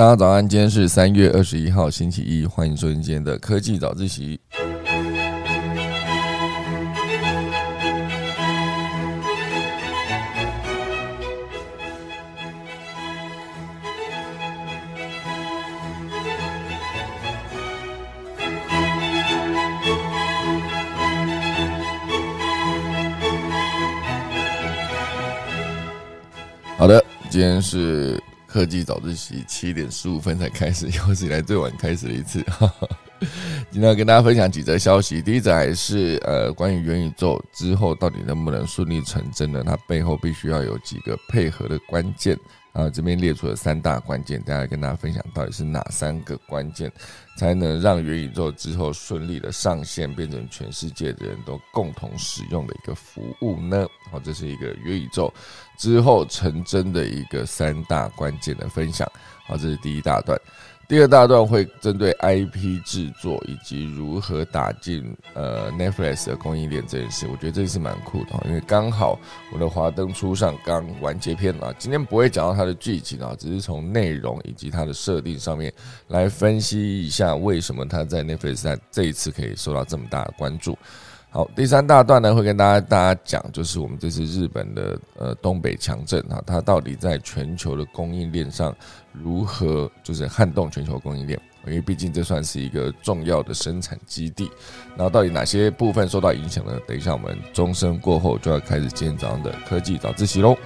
大家早安，今天是三月二十一号，星期一，欢迎收听今天的科技早自习。好的，今天是。科技早自习七点十五分才开始，有史以来最晚开始的一次。今天要跟大家分享几则消息。第一则还是呃关于元宇宙之后到底能不能顺利成真呢？它背后必须要有几个配合的关键。啊，这边列出了三大关键，大家跟大家分享到底是哪三个关键，才能让元宇宙之后顺利的上线，变成全世界的人都共同使用的一个服务呢？好，这是一个元宇宙之后成真的一个三大关键的分享。好，这是第一大段。第二大段会针对 IP 制作以及如何打进呃 Netflix 的供应链这件事，我觉得这是蛮酷的，因为刚好我的华灯初上刚完结篇啊，今天不会讲到它的剧情啊，只是从内容以及它的设定上面来分析一下为什么它在 Netflix 在这一次可以受到这么大的关注。好，第三大段呢会跟大家大家讲，就是我们这次日本的呃东北强震啊，它到底在全球的供应链上如何就是撼动全球供应链？因为毕竟这算是一个重要的生产基地，然后到底哪些部分受到影响呢？等一下我们钟声过后就要开始今天早上的科技早自习喽。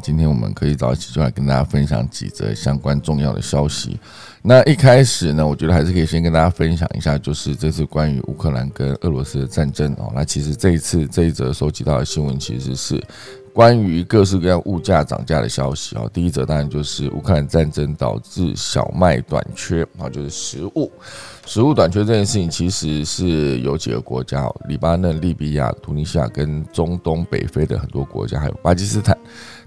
今天我们可以早起就来跟大家分享几则相关重要的消息。那一开始呢，我觉得还是可以先跟大家分享一下，就是这次关于乌克兰跟俄罗斯的战争哦。那其实这一次这一则收集到的新闻，其实是关于各式各样物价涨价的消息哦。第一则当然就是乌克兰战争导致小麦短缺啊，就是食物食物短缺这件事情，其实是有几个国家哦，黎巴嫩、利比亚、突尼西亚跟中东北非的很多国家，还有巴基斯坦。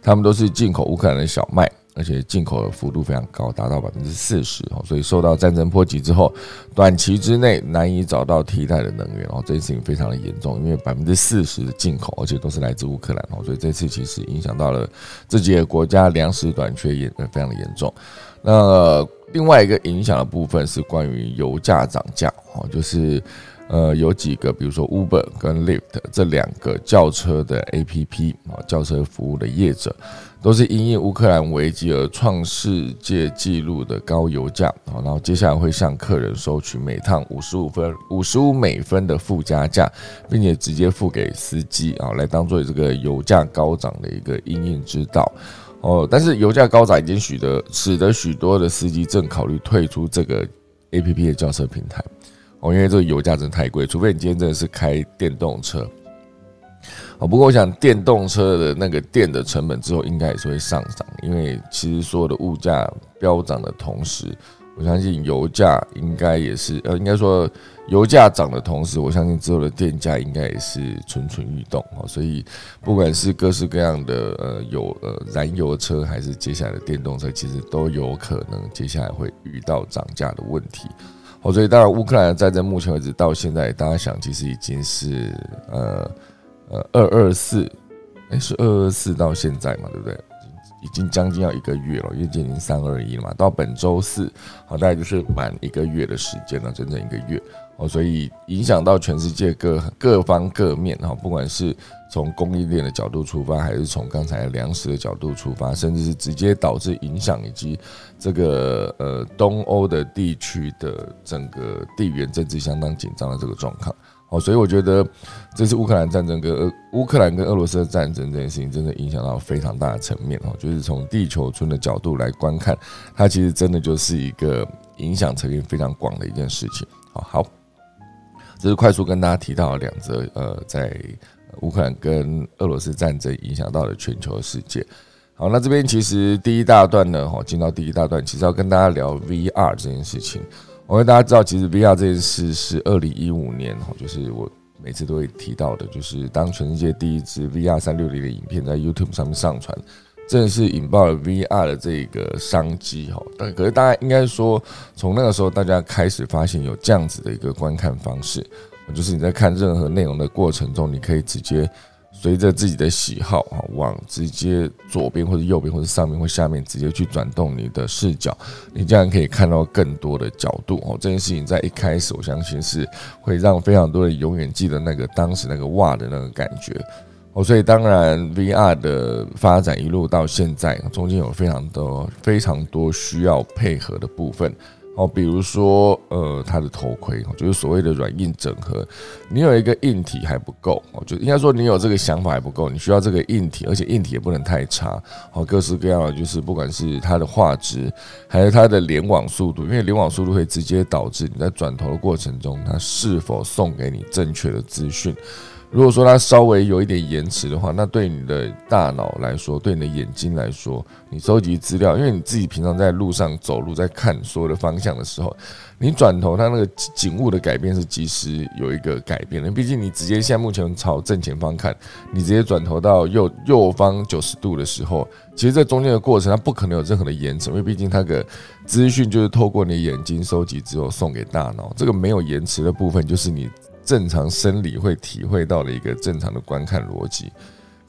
他们都是进口乌克兰的小麦，而且进口的幅度非常高，达到百分之四十哦。所以受到战争波及之后，短期之内难以找到替代的能源哦。这件事情非常的严重，因为百分之四十的进口，而且都是来自乌克兰哦。所以这次其实影响到了这几个国家粮食短缺也非常的严重。那另外一个影响的部分是关于油价涨价哦，就是。呃，有几个，比如说 Uber 跟 Lyft 这两个轿车的 APP 啊，轿车服务的业者，都是因应乌克兰危机而创世界纪录的高油价啊，然后接下来会向客人收取每趟五十五分、五十五美分的附加价，并且直接付给司机啊，来当做这个油价高涨的一个因应之道哦。但是油价高涨已经使得使得许多的司机正考虑退出这个 APP 的轿车平台。哦，因为这个油价真的太贵，除非你今天真的是开电动车。哦，不过我想电动车的那个电的成本之后应该也是会上涨，因为其实所有的物价飙涨的同时，我相信油价应该也是呃，应该说油价涨的同时，我相信之后的电价应该也是蠢蠢欲动哦。所以不管是各式各样的呃有呃燃油车，还是接下来的电动车，其实都有可能接下来会遇到涨价的问题。哦，所以当然，乌克兰的战争目前为止到现在，大家想其实已经是呃呃二二四，哎是二二四到现在嘛，对不对？已经将近要一个月了，因为今天三二一了嘛，到本周四，好大概就是满一个月的时间了，整整一个月。哦，所以影响到全世界各各方各面哈，不管是从供应链的角度出发，还是从刚才粮食的角度出发，甚至是直接导致影响以及这个呃东欧的地区的整个地缘政治相当紧张的这个状况。哦，所以我觉得这次乌克兰战争跟乌克兰跟俄罗斯的战争这件事情，真的影响到非常大的层面哦，就是从地球村的角度来观看，它其实真的就是一个影响层面非常广的一件事情。好好。这是快速跟大家提到两则，呃，在乌克兰跟俄罗斯战争影响到了全球世界。好，那这边其实第一大段呢，哈，进到第一大段，其实要跟大家聊 VR 这件事情。我跟大家知道，其实 VR 这件事是二零一五年，哈，就是我每次都会提到的，就是当全世界第一支 VR 三六零的影片在 YouTube 上面上传。正是引爆了 VR 的这个商机哈。但可是大家应该说，从那个时候大家开始发现有这样子的一个观看方式，就是你在看任何内容的过程中，你可以直接。随着自己的喜好啊，往直接左边或者右边或者上面或下面直接去转动你的视角，你这样可以看到更多的角度哦。这件事情在一开始，我相信是会让非常多人永远记得那个当时那个哇的那个感觉哦。所以当然，VR 的发展一路到现在，中间有非常多非常多需要配合的部分。哦，比如说，呃，它的头盔，就是所谓的软硬整合。你有一个硬体还不够，哦，就应该说你有这个想法还不够，你需要这个硬体，而且硬体也不能太差。哦，各式各样的，就是不管是它的画质，还是它的联网速度，因为联网速度会直接导致你在转头的过程中，它是否送给你正确的资讯。如果说它稍微有一点延迟的话，那对你的大脑来说，对你的眼睛来说，你收集资料，因为你自己平常在路上走路，在看所有的方向的时候，你转头，它那个景物的改变是及时有一个改变的。毕竟你直接现在目前朝正前方看，你直接转头到右右方九十度的时候，其实这中间的过程它不可能有任何的延迟，因为毕竟它的资讯就是透过你眼睛收集之后送给大脑，这个没有延迟的部分就是你。正常生理会体会到的一个正常的观看逻辑，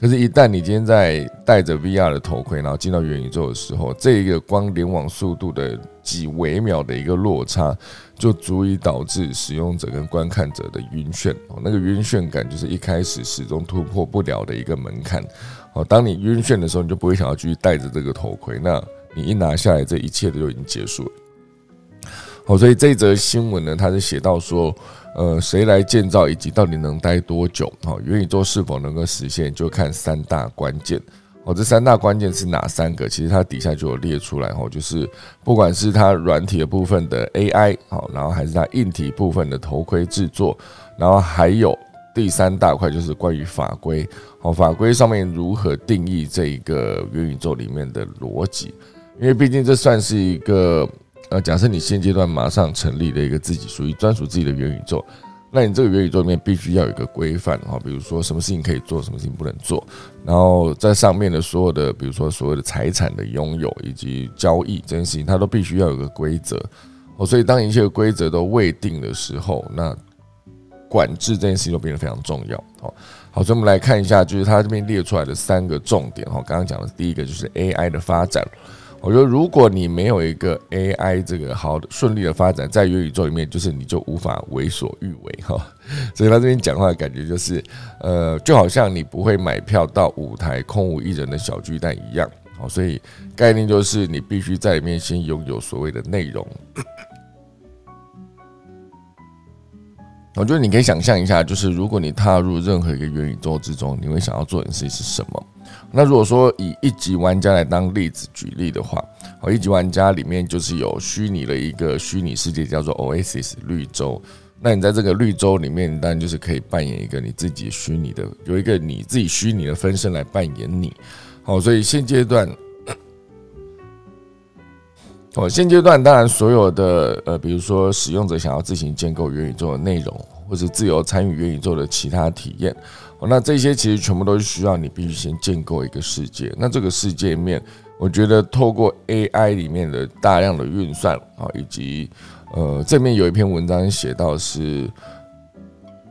可是，一旦你今天在戴着 VR 的头盔，然后进到元宇宙的时候，这一个光联网速度的几微秒的一个落差，就足以导致使用者跟观看者的晕眩哦。那个晕眩感就是一开始始终突破不了的一个门槛哦。当你晕眩的时候，你就不会想要继续戴着这个头盔，那你一拿下来，这一切都就已经结束了。好，所以这则新闻呢，它是写到说。呃，谁来建造以及到底能待多久？哈，元宇宙是否能够实现，就看三大关键。哦，这三大关键是哪三个？其实它底下就有列出来。哈，就是不管是它软体的部分的 AI，好，然后还是它硬体部分的头盔制作，然后还有第三大块就是关于法规。哦，法规上面如何定义这一个元宇宙里面的逻辑？因为毕竟这算是一个。呃，假设你现阶段马上成立了一个自己属于专属自己的元宇宙，那你这个元宇宙里面必须要有一个规范哈，比如说什么事情可以做，什么事情不能做，然后在上面的所有的，比如说所有的财产的拥有以及交易这件事情，它都必须要有个规则哦。所以当一切规则都未定的时候，那管制这件事情就变得非常重要。好，好，所以我们来看一下，就是它这边列出来的三个重点哈。刚刚讲的第一个就是 AI 的发展。我觉得，如果你没有一个 AI 这个好的顺利的发展，在元宇宙里面，就是你就无法为所欲为哈。所以他这边讲话的感觉就是，呃，就好像你不会买票到舞台空无一人的小巨蛋一样。好，所以概念就是你必须在里面先拥有所谓的内容。我觉得你可以想象一下，就是如果你踏入任何一个元宇宙之中，你会想要做的事情是什么？那如果说以一级玩家来当例子举例的话，哦，一级玩家里面就是有虚拟的一个虚拟世界叫做 Oasis 绿洲。那你在这个绿洲里面，当然就是可以扮演一个你自己虚拟的，有一个你自己虚拟的分身来扮演你。好，所以现阶段。哦，现阶段当然所有的呃，比如说使用者想要自行建构元宇宙的内容，或者自由参与元宇宙的其他体验，那这些其实全部都是需要你必须先建构一个世界。那这个世界面，我觉得透过 AI 里面的大量的运算啊，以及呃，这面有一篇文章写到是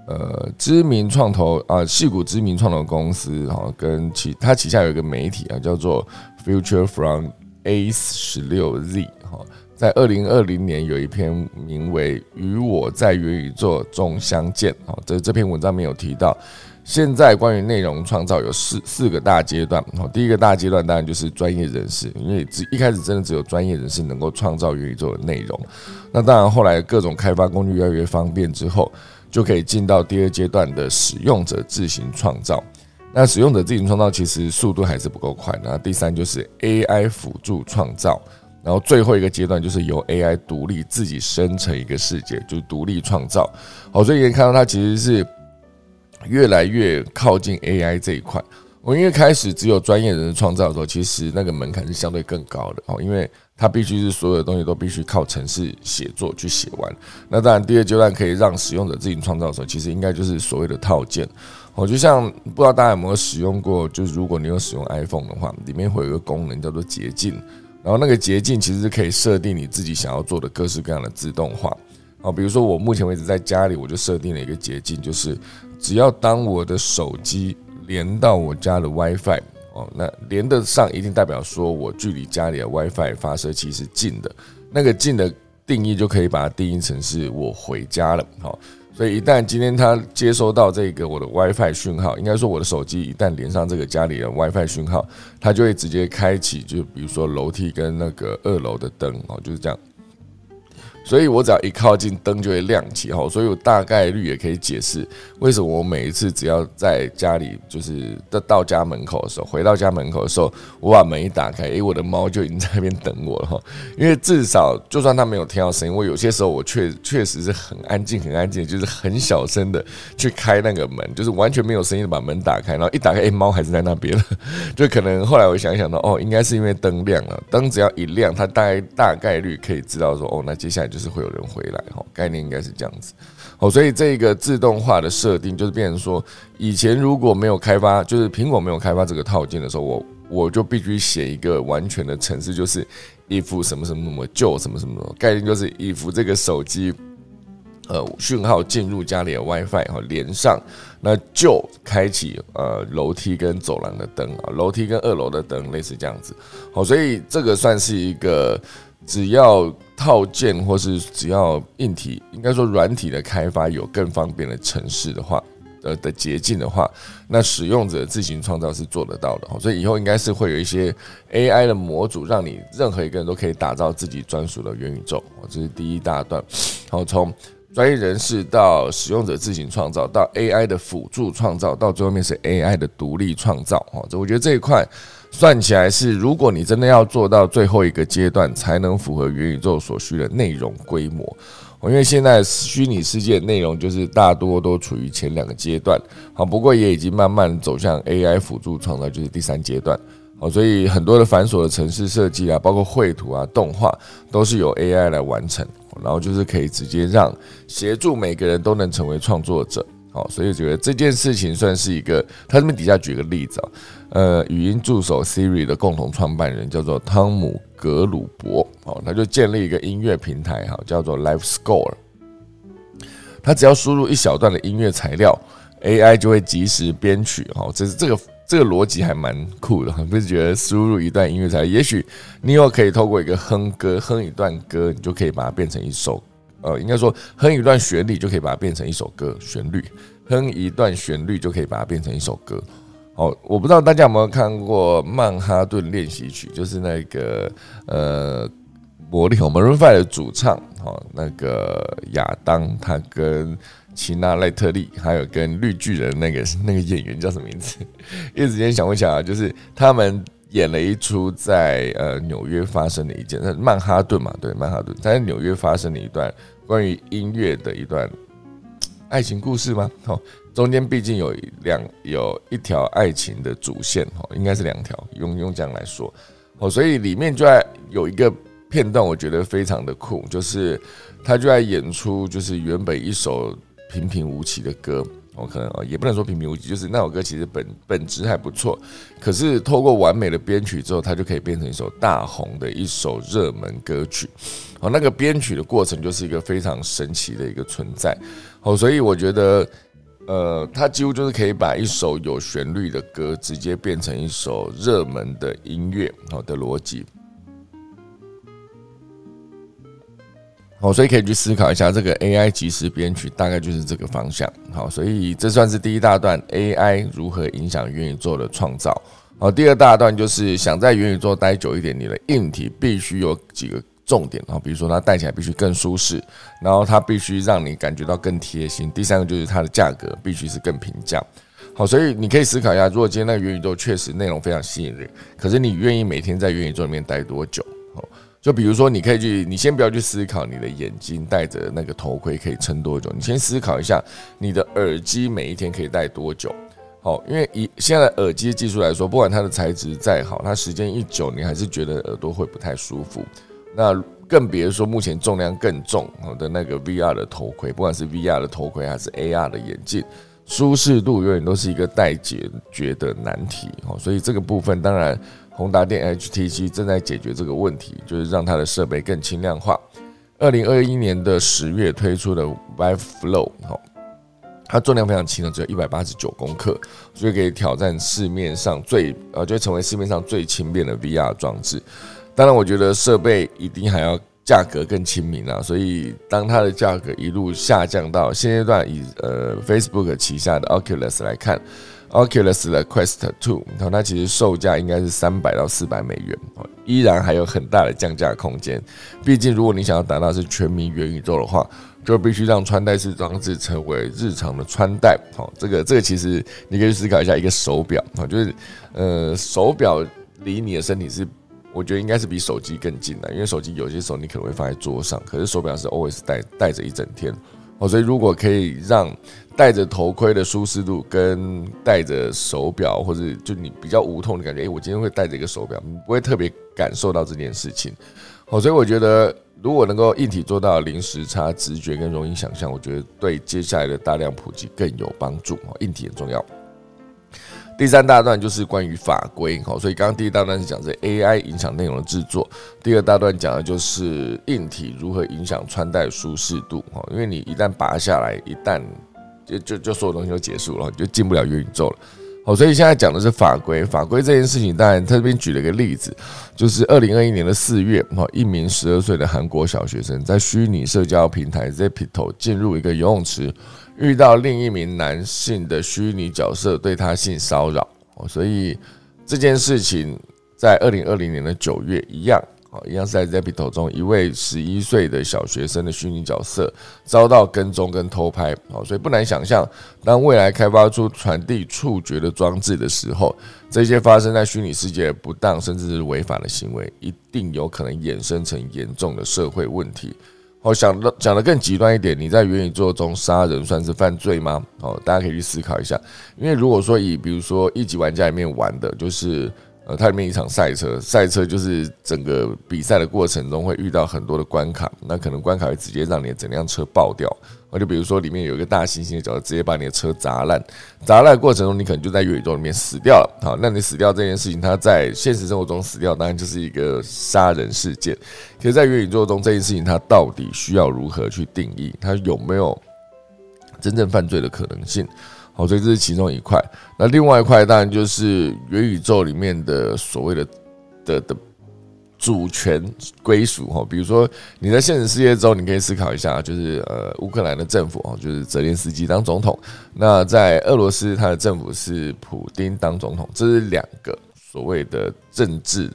呃，知名创投啊，戏骨知名创投公司哈，跟其他旗下有一个媒体啊，叫做 Future from。A 十六 Z 哈，在二零二零年有一篇名为《与我在元宇宙中相见》啊，这这篇文章没有提到。现在关于内容创造有四四个大阶段哈，第一个大阶段当然就是专业人士，因为只一开始真的只有专业人士能够创造元宇宙的内容。那当然后来各种开发工具越来越方便之后，就可以进到第二阶段的使用者自行创造。那使用者自行创造其实速度还是不够快。那第三就是 AI 辅助创造，然后最后一个阶段就是由 AI 独立自己生成一个世界，就是独立创造。好，所以可以看到它其实是越来越靠近 AI 这一块。我因为开始只有专业人士创造的时候，其实那个门槛是相对更高的哦，因为它必须是所有的东西都必须靠程式写作去写完。那当然，第二阶段可以让使用者自己创造的时候，其实应该就是所谓的套件。哦，就像不知道大家有没有使用过，就是如果你有使用 iPhone 的话，里面会有一个功能叫做捷径，然后那个捷径其实是可以设定你自己想要做的各式各样的自动化。哦，比如说我目前为止在家里，我就设定了一个捷径，就是只要当我的手机连到我家的 WiFi，哦，那连得上一定代表说我距离家里的 WiFi 发射器是近的，那个近的定义就可以把它定义成是我回家了，好，所以一旦今天它接收到这个我的 WiFi 讯号，应该说我的手机一旦连上这个家里的 WiFi 讯号，它就会直接开启，就比如说楼梯跟那个二楼的灯，哦，就是这样。所以我只要一靠近灯就会亮起哈，所以我大概率也可以解释为什么我每一次只要在家里就是到到家门口的时候，回到家门口的时候，我把门一打开，诶，我的猫就已经在那边等我了哈。因为至少就算它没有听到声音，我有些时候我确确实是很安静很安静，就是很小声的去开那个门，就是完全没有声音的把门打开，然后一打开，诶，猫还是在那边了。就可能后来我想想到，哦，应该是因为灯亮了，灯只要一亮，它大概大概率可以知道说，哦，那接下来。就是会有人回来哈，概念应该是这样子，哦，所以这个自动化的设定就是变成说，以前如果没有开发，就是苹果没有开发这个套件的时候，我我就必须写一个完全的程式，就是 if 什么什么什么就什么什么，概念就是 if 这个手机呃讯号进入家里的 WiFi 哈连上，那就开启呃楼梯跟走廊的灯啊，楼梯跟二楼的灯类似这样子，好，所以这个算是一个。只要套件或是只要硬体，应该说软体的开发有更方便的城市的话，呃的捷径的话，那使用者自行创造是做得到的。所以以后应该是会有一些 AI 的模组，让你任何一个人都可以打造自己专属的元宇宙。这是第一大段。然后，从专业人士到使用者自行创造，到 AI 的辅助创造，到最后面是 AI 的独立创造。哦，这我觉得这一块。算起来是，如果你真的要做到最后一个阶段，才能符合元宇宙所需的内容规模。因为现在虚拟世界内容就是大多都处于前两个阶段，好，不过也已经慢慢走向 AI 辅助创造，就是第三阶段。好，所以很多的繁琐的城市设计啊，包括绘图啊、动画，都是由 AI 来完成，然后就是可以直接让协助每个人都能成为创作者。好，所以觉得这件事情算是一个。他这边底下举个例子啊，呃，语音助手 Siri 的共同创办人叫做汤姆格鲁伯，好，他就建立一个音乐平台，哈，叫做 Live Score。他只要输入一小段的音乐材料，AI 就会及时编曲，哈，这是这个这个逻辑还蛮酷的，不是觉得输入一段音乐材料，也许你又可以透过一个哼歌，哼一段歌，你就可以把它变成一首。呃，应该说哼一段旋律就可以把它变成一首歌，旋律哼一段旋律就可以把它变成一首歌。哦，我不知道大家有没有看过《曼哈顿练习曲》，就是那个呃，魔力红 Maroon Five 的主唱，哦，那个亚当他跟齐娜赖特利，还有跟绿巨人那个那个演员叫什么名字？一时间想不起来，就是他们。演了一出在呃纽约发生的一件，曼哈顿嘛，对，曼哈顿在纽约发生的一段关于音乐的一段爱情故事吗？哦，中间毕竟有两有一条爱情的主线，哦，应该是两条，用用这样来说，哦，所以里面就在有一个片段，我觉得非常的酷，就是他就在演出，就是原本一首平平无奇的歌。我可能啊，也不能说平平无奇，就是那首歌其实本本质还不错，可是透过完美的编曲之后，它就可以变成一首大红的一首热门歌曲。哦，那个编曲的过程就是一个非常神奇的一个存在。哦，所以我觉得，呃，它几乎就是可以把一首有旋律的歌直接变成一首热门的音乐。好的逻辑。好，所以可以去思考一下这个 AI 即时编曲，大概就是这个方向。好，所以这算是第一大段 AI 如何影响元宇宙的创造。好，第二大段就是想在元宇宙待久一点，你的硬体必须有几个重点。好，比如说它戴起来必须更舒适，然后它必须让你感觉到更贴心。第三个就是它的价格必须是更平价。好，所以你可以思考一下，如果今天那个元宇宙确实内容非常吸引人，可是你愿意每天在元宇宙里面待多久？好。就比如说，你可以去，你先不要去思考你的眼睛戴着那个头盔可以撑多久，你先思考一下你的耳机每一天可以戴多久。好，因为以现在的耳机技术来说，不管它的材质再好，它时间一久，你还是觉得耳朵会不太舒服。那更别说目前重量更重的那个 VR 的头盔，不管是 VR 的头盔还是 AR 的眼镜。舒适度永远都是一个待解决的难题哦。所以这个部分，当然宏达电 HTC 正在解决这个问题，就是让它的设备更轻量化。二零二一年的十月推出的 Vive Flow 哦。它重量非常轻的，只有一百八十九公克，所以可以挑战市面上最呃，就成为市面上最轻便的 VR 装置。当然，我觉得设备一定还要价格更亲民啊。所以，当它的价格一路下降到现阶段，以呃 Facebook 旗下的 Oculus 来看，Oculus 的 Quest Two，那其实售价应该是三百到四百美元，依然还有很大的降价空间。毕竟，如果你想要达到是全民元宇宙的话，就必须让穿戴式装置成为日常的穿戴。好，这个这个其实你可以思考一下，一个手表啊，就是呃手表离你的身体是，我觉得应该是比手机更近的，因为手机有些时候你可能会放在桌上，可是手表是 always 戴戴着一整天。哦，所以如果可以让戴着头盔的舒适度跟戴着手表，或者就你比较无痛的感觉，诶，我今天会戴着一个手表，你不会特别感受到这件事情。哦，所以我觉得。如果能够硬体做到零时差、直觉跟容易想象，我觉得对接下来的大量普及更有帮助。哦硬体很重要。第三大段就是关于法规，好，所以刚刚第一大段是讲这 AI 影响内容的制作，第二大段讲的就是硬体如何影响穿戴舒适度。哈，因为你一旦拔下来，一旦就就就所有东西都结束了，你就进不了元宇宙了。好，所以现在讲的是法规。法规这件事情，当然他这边举了一个例子，就是二零二一年的四月，哈，一名十二岁的韩国小学生在虚拟社交平台 Zepito 进入一个游泳池，遇到另一名男性的虚拟角色对他性骚扰。哦，所以这件事情在二零二零年的九月一样。哦一样是在 Zepito 中，一位十一岁的小学生的虚拟角色遭到跟踪跟偷拍，哦，所以不难想象，当未来开发出传递触觉的装置的时候，这些发生在虚拟世界不当甚至是违法的行为，一定有可能衍生成严重的社会问题。哦，想的讲的更极端一点，你在元宇宙中杀人算是犯罪吗？哦，大家可以去思考一下，因为如果说以比如说一级玩家里面玩的，就是。呃，它里面一场赛车，赛车就是整个比赛的过程中会遇到很多的关卡，那可能关卡会直接让你的整辆车爆掉，或就比如说里面有一个大猩猩的角色，直接把你的车砸烂，砸烂过程中你可能就在元宇宙里面死掉了。好，那你死掉这件事情，它在现实生活中死掉，当然就是一个杀人事件。可是，在元宇宙中这件事情，它到底需要如何去定义？它有没有真正犯罪的可能性？好，所以这是其中一块。那另外一块当然就是元宇宙里面的所谓的的的主权归属哈。比如说你在现实世界中，你可以思考一下，就是呃乌克兰的政府哦，就是泽连斯基当总统。那在俄罗斯，他的政府是普丁当总统。这是两个所谓的政治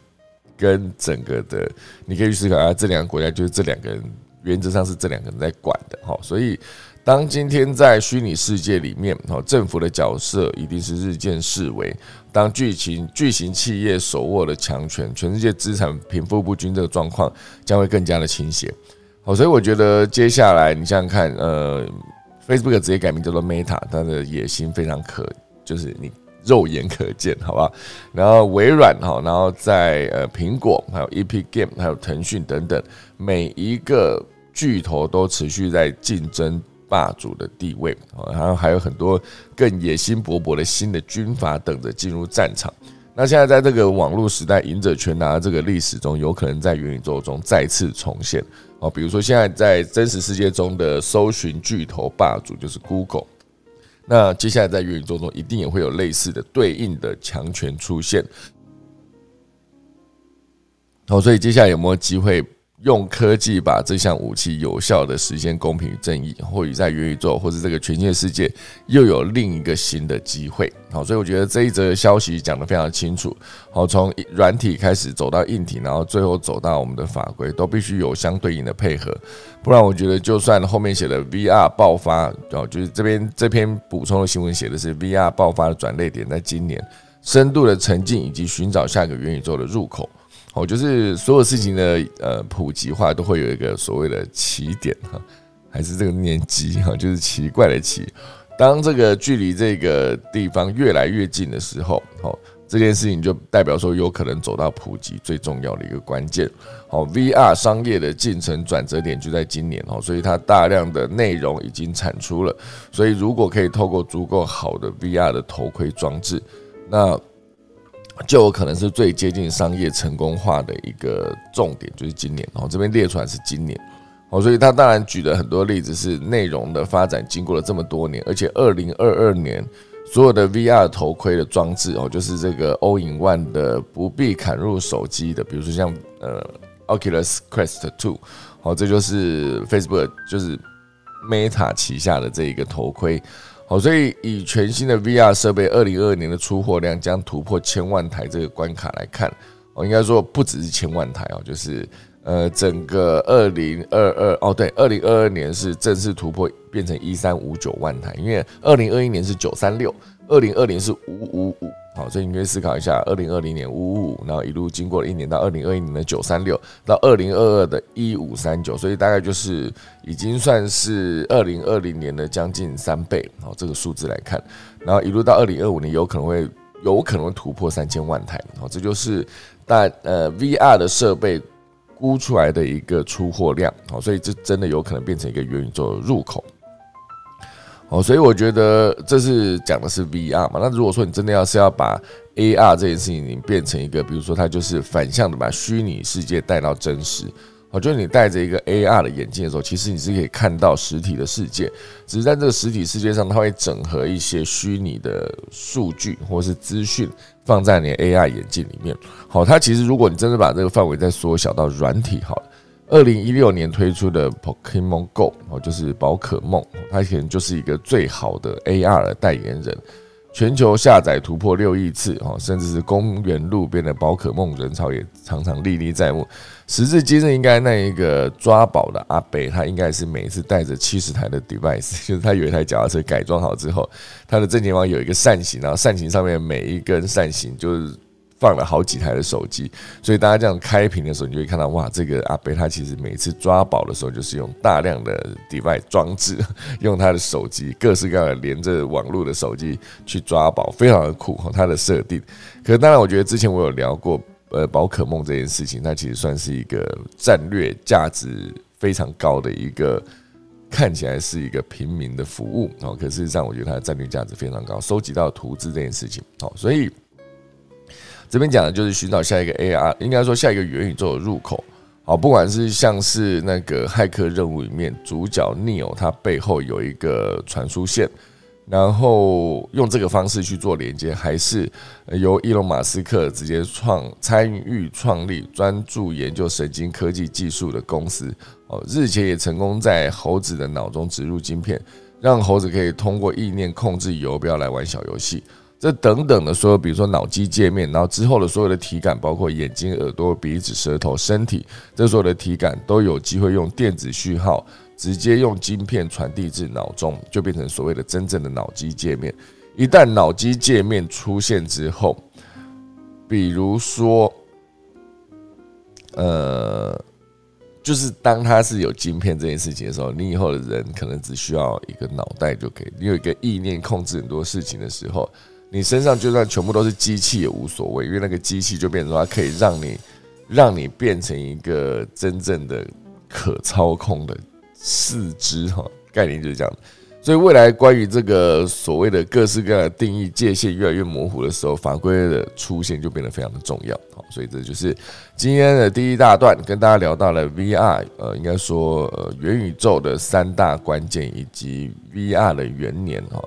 跟整个的，你可以去思考啊，这两个国家就是这两个人，原则上是这两个人在管的哈。所以。当今天在虚拟世界里面，哦，政府的角色一定是日渐式微。当巨型巨型企业手握了强权，全世界资产贫富不均这个状况将会更加的倾斜。好，所以我觉得接下来你想想看，呃，Facebook 直接改名叫做 Meta，它的野心非常可，就是你肉眼可见，好吧？然后微软哈，然后在呃苹果，还有 EP Game，还有腾讯等等，每一个巨头都持续在竞争。霸主的地位啊，然后还有很多更野心勃勃的新的军阀等着进入战场。那现在在这个网络时代，赢者全拿这个历史中，有可能在元宇宙中再次重现哦。比如说，现在在真实世界中的搜寻巨头霸主就是 Google，那接下来在元宇宙中一定也会有类似的对应的强权出现。好，所以接下来有没有机会？用科技把这项武器有效的实现公平与正义，或许在元宇宙或是这个全新的世界又有另一个新的机会。好，所以我觉得这一则消息讲得非常清楚。好，从软体开始走到硬体，然后最后走到我们的法规，都必须有相对应的配合。不然，我觉得就算后面写的 VR 爆发，哦，就是这边这篇补充的新闻写的是 VR 爆发的转捩点，在今年深度的沉浸以及寻找下一个元宇宙的入口。哦，就是所有事情的呃普及化都会有一个所谓的起点哈，还是这个念机哈，就是奇怪的奇。当这个距离这个地方越来越近的时候，哦，这件事情就代表说有可能走到普及最重要的一个关键。好，VR 商业的进程转折点就在今年哦，所以它大量的内容已经产出了。所以如果可以透过足够好的 VR 的头盔装置，那就有可能是最接近商业成功化的一个重点，就是今年哦。这边列出来是今年哦，所以他当然举了很多例子，是内容的发展经过了这么多年，而且二零二二年。所有的 VR 头盔的装置哦，就是这个 All in One 的不必砍入手机的，比如说像呃 Oculus Quest Two，好，这就是 Facebook 就是 Meta 旗下的这一个头盔，好，所以以全新的 VR 设备，二零二二年的出货量将突破千万台这个关卡来看，哦，应该说不只是千万台哦，就是。呃，整个二零二二哦，对，二零二二年是正式突破，变成一三五九万台，因为二零二一年是九三六，二零二零是五五五，好，所以你可以思考一下，二零二零年五五五，然后一路经过了一年到二零二一年的九三六，到二零二二的一五三九，所以大概就是已经算是二零二零年的将近三倍，好，这个数字来看，然后一路到二零二五年，有可能会有可能突破三千万台，好，这就是大呃 VR 的设备。估出来的一个出货量，好，所以这真的有可能变成一个元宇宙的入口，哦，所以我觉得这是讲的是 VR 嘛。那如果说你真的要是要把 AR 这件事情，变成一个，比如说它就是反向的把虚拟世界带到真实。哦，就是你戴着一个 AR 的眼镜的时候，其实你是可以看到实体的世界，只是在这个实体世界上，它会整合一些虚拟的数据或是资讯放在你 AR 眼镜里面。好，它其实如果你真的把这个范围再缩小到软体，好，二零一六年推出的 Pokemon Go，哦，就是宝可梦，它可能就是一个最好的 AR 的代言人。全球下载突破六亿次哦，甚至是公园路边的宝可梦人潮也常常历历在目。时至今日，应该那一个抓宝的阿北，他应该是每次带着七十台的 device，就是他有一台脚踏车改装好之后，他的正前方有一个扇形，然后扇形上面每一根扇形就是。放了好几台的手机，所以大家这样开屏的时候，你就会看到哇，这个阿贝他其实每次抓宝的时候，就是用大量的 device 装置，用他的手机，各式各样的连着网络的手机去抓宝，非常的酷哈。它的设定，可是当然，我觉得之前我有聊过，呃，宝可梦这件事情，它其实算是一个战略价值非常高的一个，看起来是一个平民的服务哦，可事实上，我觉得它的战略价值非常高，收集到图资这件事情，好，所以。这边讲的就是寻找下一个 AR，应该说下一个元宇宙的入口。好，不管是像是那个骇客任务里面主角 Neo，他背后有一个传输线，然后用这个方式去做连接，还是由伊隆马斯克直接创参与创立专注研究神经科技技术的公司。哦，日前也成功在猴子的脑中植入晶片，让猴子可以通过意念控制游标来玩小游戏。这等等的所有，比如说脑机界面，然后之后的所有的体感，包括眼睛、耳朵、鼻子、舌头、身体，这所有的体感都有机会用电子讯号直接用晶片传递至脑中，就变成所谓的真正的脑机界面。一旦脑机界面出现之后，比如说，呃，就是当它是有晶片这件事情的时候，你以后的人可能只需要一个脑袋就可以，你有一个意念控制很多事情的时候。你身上就算全部都是机器也无所谓，因为那个机器就变成它可以让你，让你变成一个真正的可操控的四肢哈，概念就是这样。所以未来关于这个所谓的各式各样的定义界限越来越模糊的时候，法规的出现就变得非常的重要。好，所以这就是今天的第一大段，跟大家聊到了 VR，呃，应该说呃元宇宙的三大关键以及 VR 的元年哈。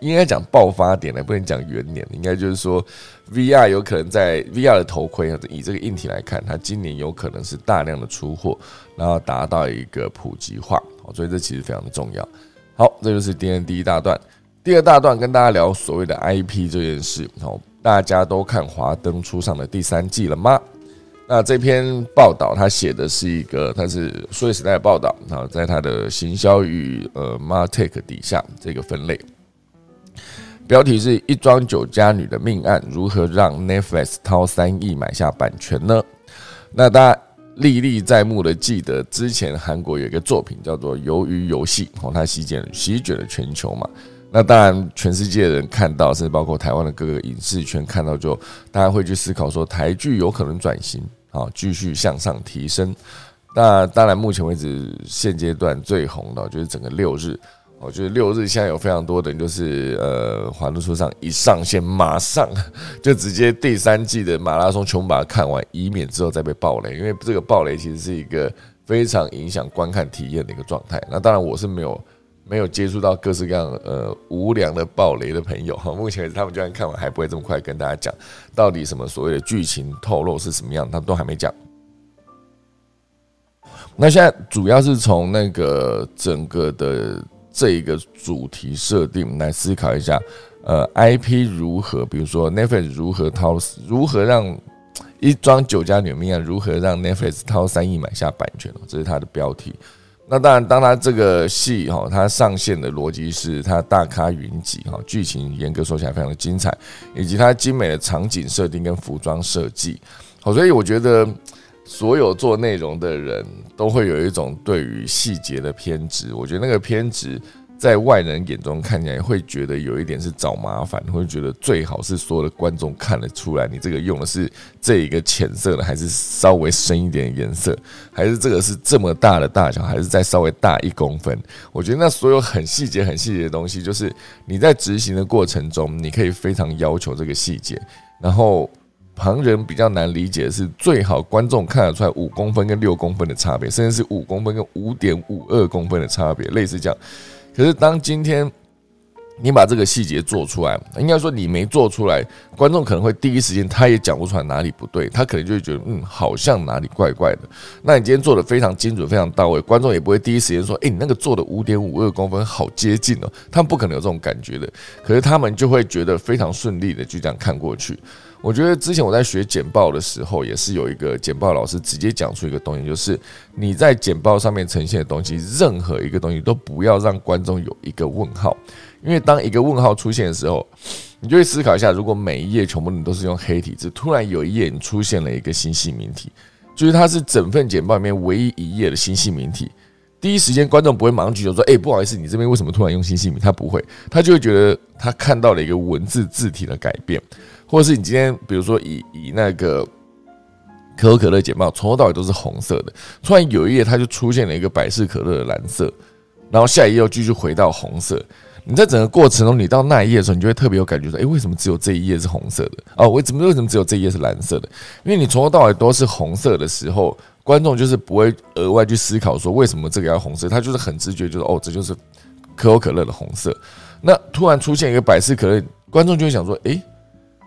应该讲爆发点呢，不能讲元年，应该就是说，VR 有可能在 VR 的头盔以这个硬体来看，它今年有可能是大量的出货，然后达到一个普及化，所以这其实非常的重要。好，这就是今天第一大段，第二大段跟大家聊所谓的 IP 这件事。好，大家都看《华灯初上》的第三季了吗？那这篇报道他写的是一个，它是数位时代的报道，然后在它的行销与呃 Martech 底下这个分类。标题是一桩酒家女的命案，如何让 Netflix 掏三亿买下版权呢？那大家历历在目的记得，之前韩国有一个作品叫做《鱿鱼游戏》，哦，它席卷席卷了全球嘛。那当然，全世界的人看到，甚至包括台湾的各个影视圈看到，就大家会去思考说，台剧有可能转型，好，继续向上提升。那当然，目前为止现阶段最红的就是整个六日，我觉得六日现在有非常多的人，就是呃，华灯初上一上线，马上就直接第三季的马拉松全部把它看完，以免之后再被暴雷，因为这个暴雷其实是一个非常影响观看体验的一个状态。那当然，我是没有。没有接触到各式各样呃无良的暴雷的朋友哈，目前为止他们就算看完还不会这么快跟大家讲到底什么所谓的剧情透露是什么样，他们都还没讲。那现在主要是从那个整个的这一个主题设定来思考一下，呃，IP 如何，比如说 Netflix 如何掏，如何让一桩酒家女命案，如何让 Netflix 掏三亿买下版权这是它的标题。那当然，当他这个戏哈，它上线的逻辑是它大咖云集哈，剧情严格说起来非常的精彩，以及它精美的场景设定跟服装设计，好，所以我觉得所有做内容的人都会有一种对于细节的偏执，我觉得那个偏执。在外人眼中看起来会觉得有一点是找麻烦，会觉得最好是所有的观众看得出来，你这个用的是这一个浅色的，还是稍微深一点颜色，还是这个是这么大的大小，还是再稍微大一公分？我觉得那所有很细节、很细节的东西，就是你在执行的过程中，你可以非常要求这个细节。然后旁人比较难理解的是，最好观众看得出来五公分跟六公分的差别，甚至是五公分跟五点五二公分的差别，类似这样。可是，当今天你把这个细节做出来，应该说你没做出来，观众可能会第一时间他也讲不出来哪里不对，他可能就会觉得嗯，好像哪里怪怪的。那你今天做的非常精准、非常到位，观众也不会第一时间说，哎，你那个做的五点五二公分好接近哦，他们不可能有这种感觉的。可是他们就会觉得非常顺利的就这样看过去。我觉得之前我在学简报的时候，也是有一个简报老师直接讲出一个东西，就是你在简报上面呈现的东西，任何一个东西都不要让观众有一个问号，因为当一个问号出现的时候，你就会思考一下，如果每一页全部你都是用黑体字，突然有一页你出现了一个新细名体，就是它是整份简报里面唯一一页的新细名体，第一时间观众不会马上举手说：“哎，不好意思，你这边为什么突然用新细名？”他不会，他就会觉得他看到了一个文字字体的改变。或者是你今天，比如说以以那个可口可乐简报，从头到尾都是红色的，突然有一页它就出现了一个百事可乐的蓝色，然后下一页又继续回到红色。你在整个过程中，你到那一页的时候，你就会特别有感觉说：，诶，为什么只有这一页是红色的？哦，为什么为什么只有这一页是蓝色的？因为你从头到尾都是红色的时候，观众就是不会额外去思考说为什么这个要红色，他就是很直觉，就是哦，这就是可口可乐的红色。那突然出现一个百事可乐，观众就会想说：，诶。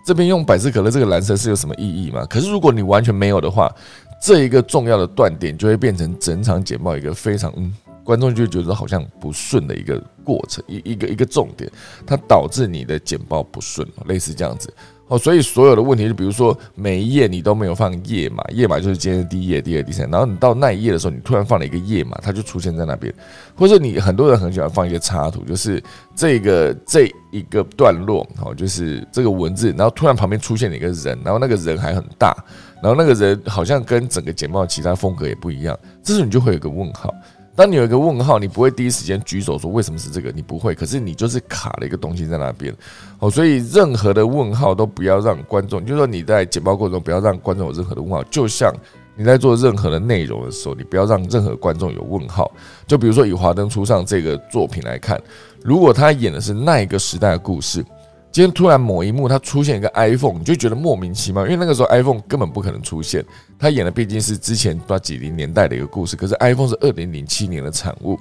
这边用百事可乐这个蓝色是有什么意义吗？可是如果你完全没有的话，这一个重要的断点就会变成整场简报一个非常嗯，观众就觉得好像不顺的一个过程，一一个一个重点，它导致你的简报不顺，类似这样子。哦，所以所有的问题，就比如说每一页你都没有放页码，页码就是今天第一页、第二、第三，然后你到那一页的时候，你突然放了一个页码，它就出现在那边，或者你很多人很喜欢放一些插图，就是这个这一个段落，哦，就是这个文字，然后突然旁边出现了一个人，然后那个人还很大，然后那个人好像跟整个简报其他风格也不一样，这时候你就会有个问号。当你有一个问号，你不会第一时间举手说为什么是这个，你不会。可是你就是卡了一个东西在那边，哦，所以任何的问号都不要让观众，就是说你在简报过程中不要让观众有任何的问号。就像你在做任何的内容的时候，你不要让任何观众有问号。就比如说以《华灯初上》这个作品来看，如果他演的是那一个时代的故事。今天突然某一幕，它出现一个 iPhone，你就觉得莫名其妙，因为那个时候 iPhone 根本不可能出现。他演的毕竟是之前不知道几零年代的一个故事，可是 iPhone 是二零零七年的产物，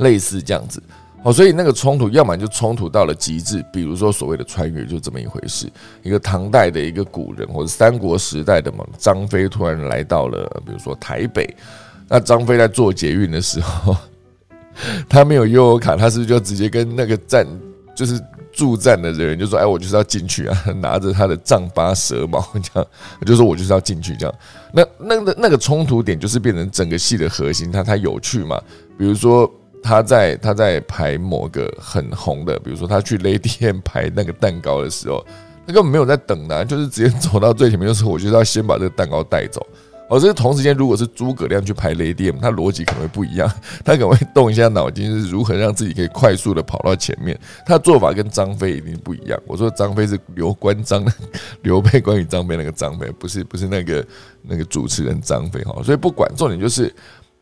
类似这样子。哦，所以那个冲突，要么就冲突到了极致，比如说所谓的穿越，就这么一回事。一个唐代的一个古人，或者三国时代的嘛，张飞突然来到了，比如说台北，那张飞在做捷运的时候，他没有悠游卡，他是不是就直接跟那个站就是。助战的人就说：“哎，我就是要进去啊！” 拿着他的丈八蛇矛，这样就说：“我就是要进去。”这样，那那个那个冲突点就是变成整个戏的核心，它它有趣嘛。比如说他在他在排某个很红的，比如说他去雷店排那个蛋糕的时候，他根本没有在等的，就是直接走到最前面，就说：“我就是要先把这个蛋糕带走。”哦，这个同时间如果是诸葛亮去排雷电，他逻辑可能会不一样，他可能会动一下脑筋，是如何让自己可以快速的跑到前面。他的做法跟张飞一定不一样。我说张飞是刘关张的，刘备关羽张飞那个张飞，不是不是那个那个主持人张飞哈。所以不管重点就是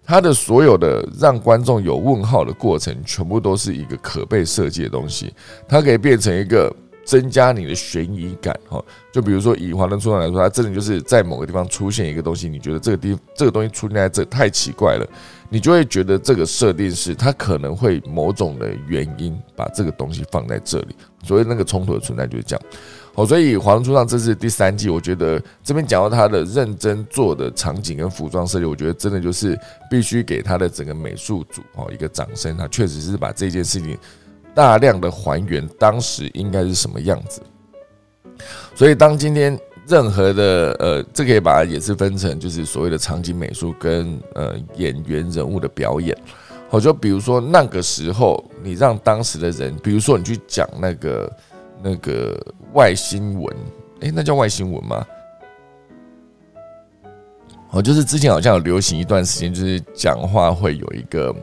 他的所有的让观众有问号的过程，全部都是一个可被设计的东西，它可以变成一个。增加你的悬疑感，哈，就比如说以华灯初上来说，它真的就是在某个地方出现一个东西，你觉得这个地这个东西出现在这太奇怪了，你就会觉得这个设定是它可能会某种的原因把这个东西放在这里，所以那个冲突的存在就是这样。好，所以华灯初上这是第三季，我觉得这边讲到他的认真做的场景跟服装设计，我觉得真的就是必须给他的整个美术组哦一个掌声，他确实是把这件事情。大量的还原当时应该是什么样子，所以当今天任何的呃，这可以把它也是分成就是所谓的场景美术跟呃演员人物的表演。好，就比如说那个时候，你让当时的人，比如说你去讲那个那个外星文，诶，那叫外星文吗？哦，就是之前好像有流行一段时间，就是讲话会有一个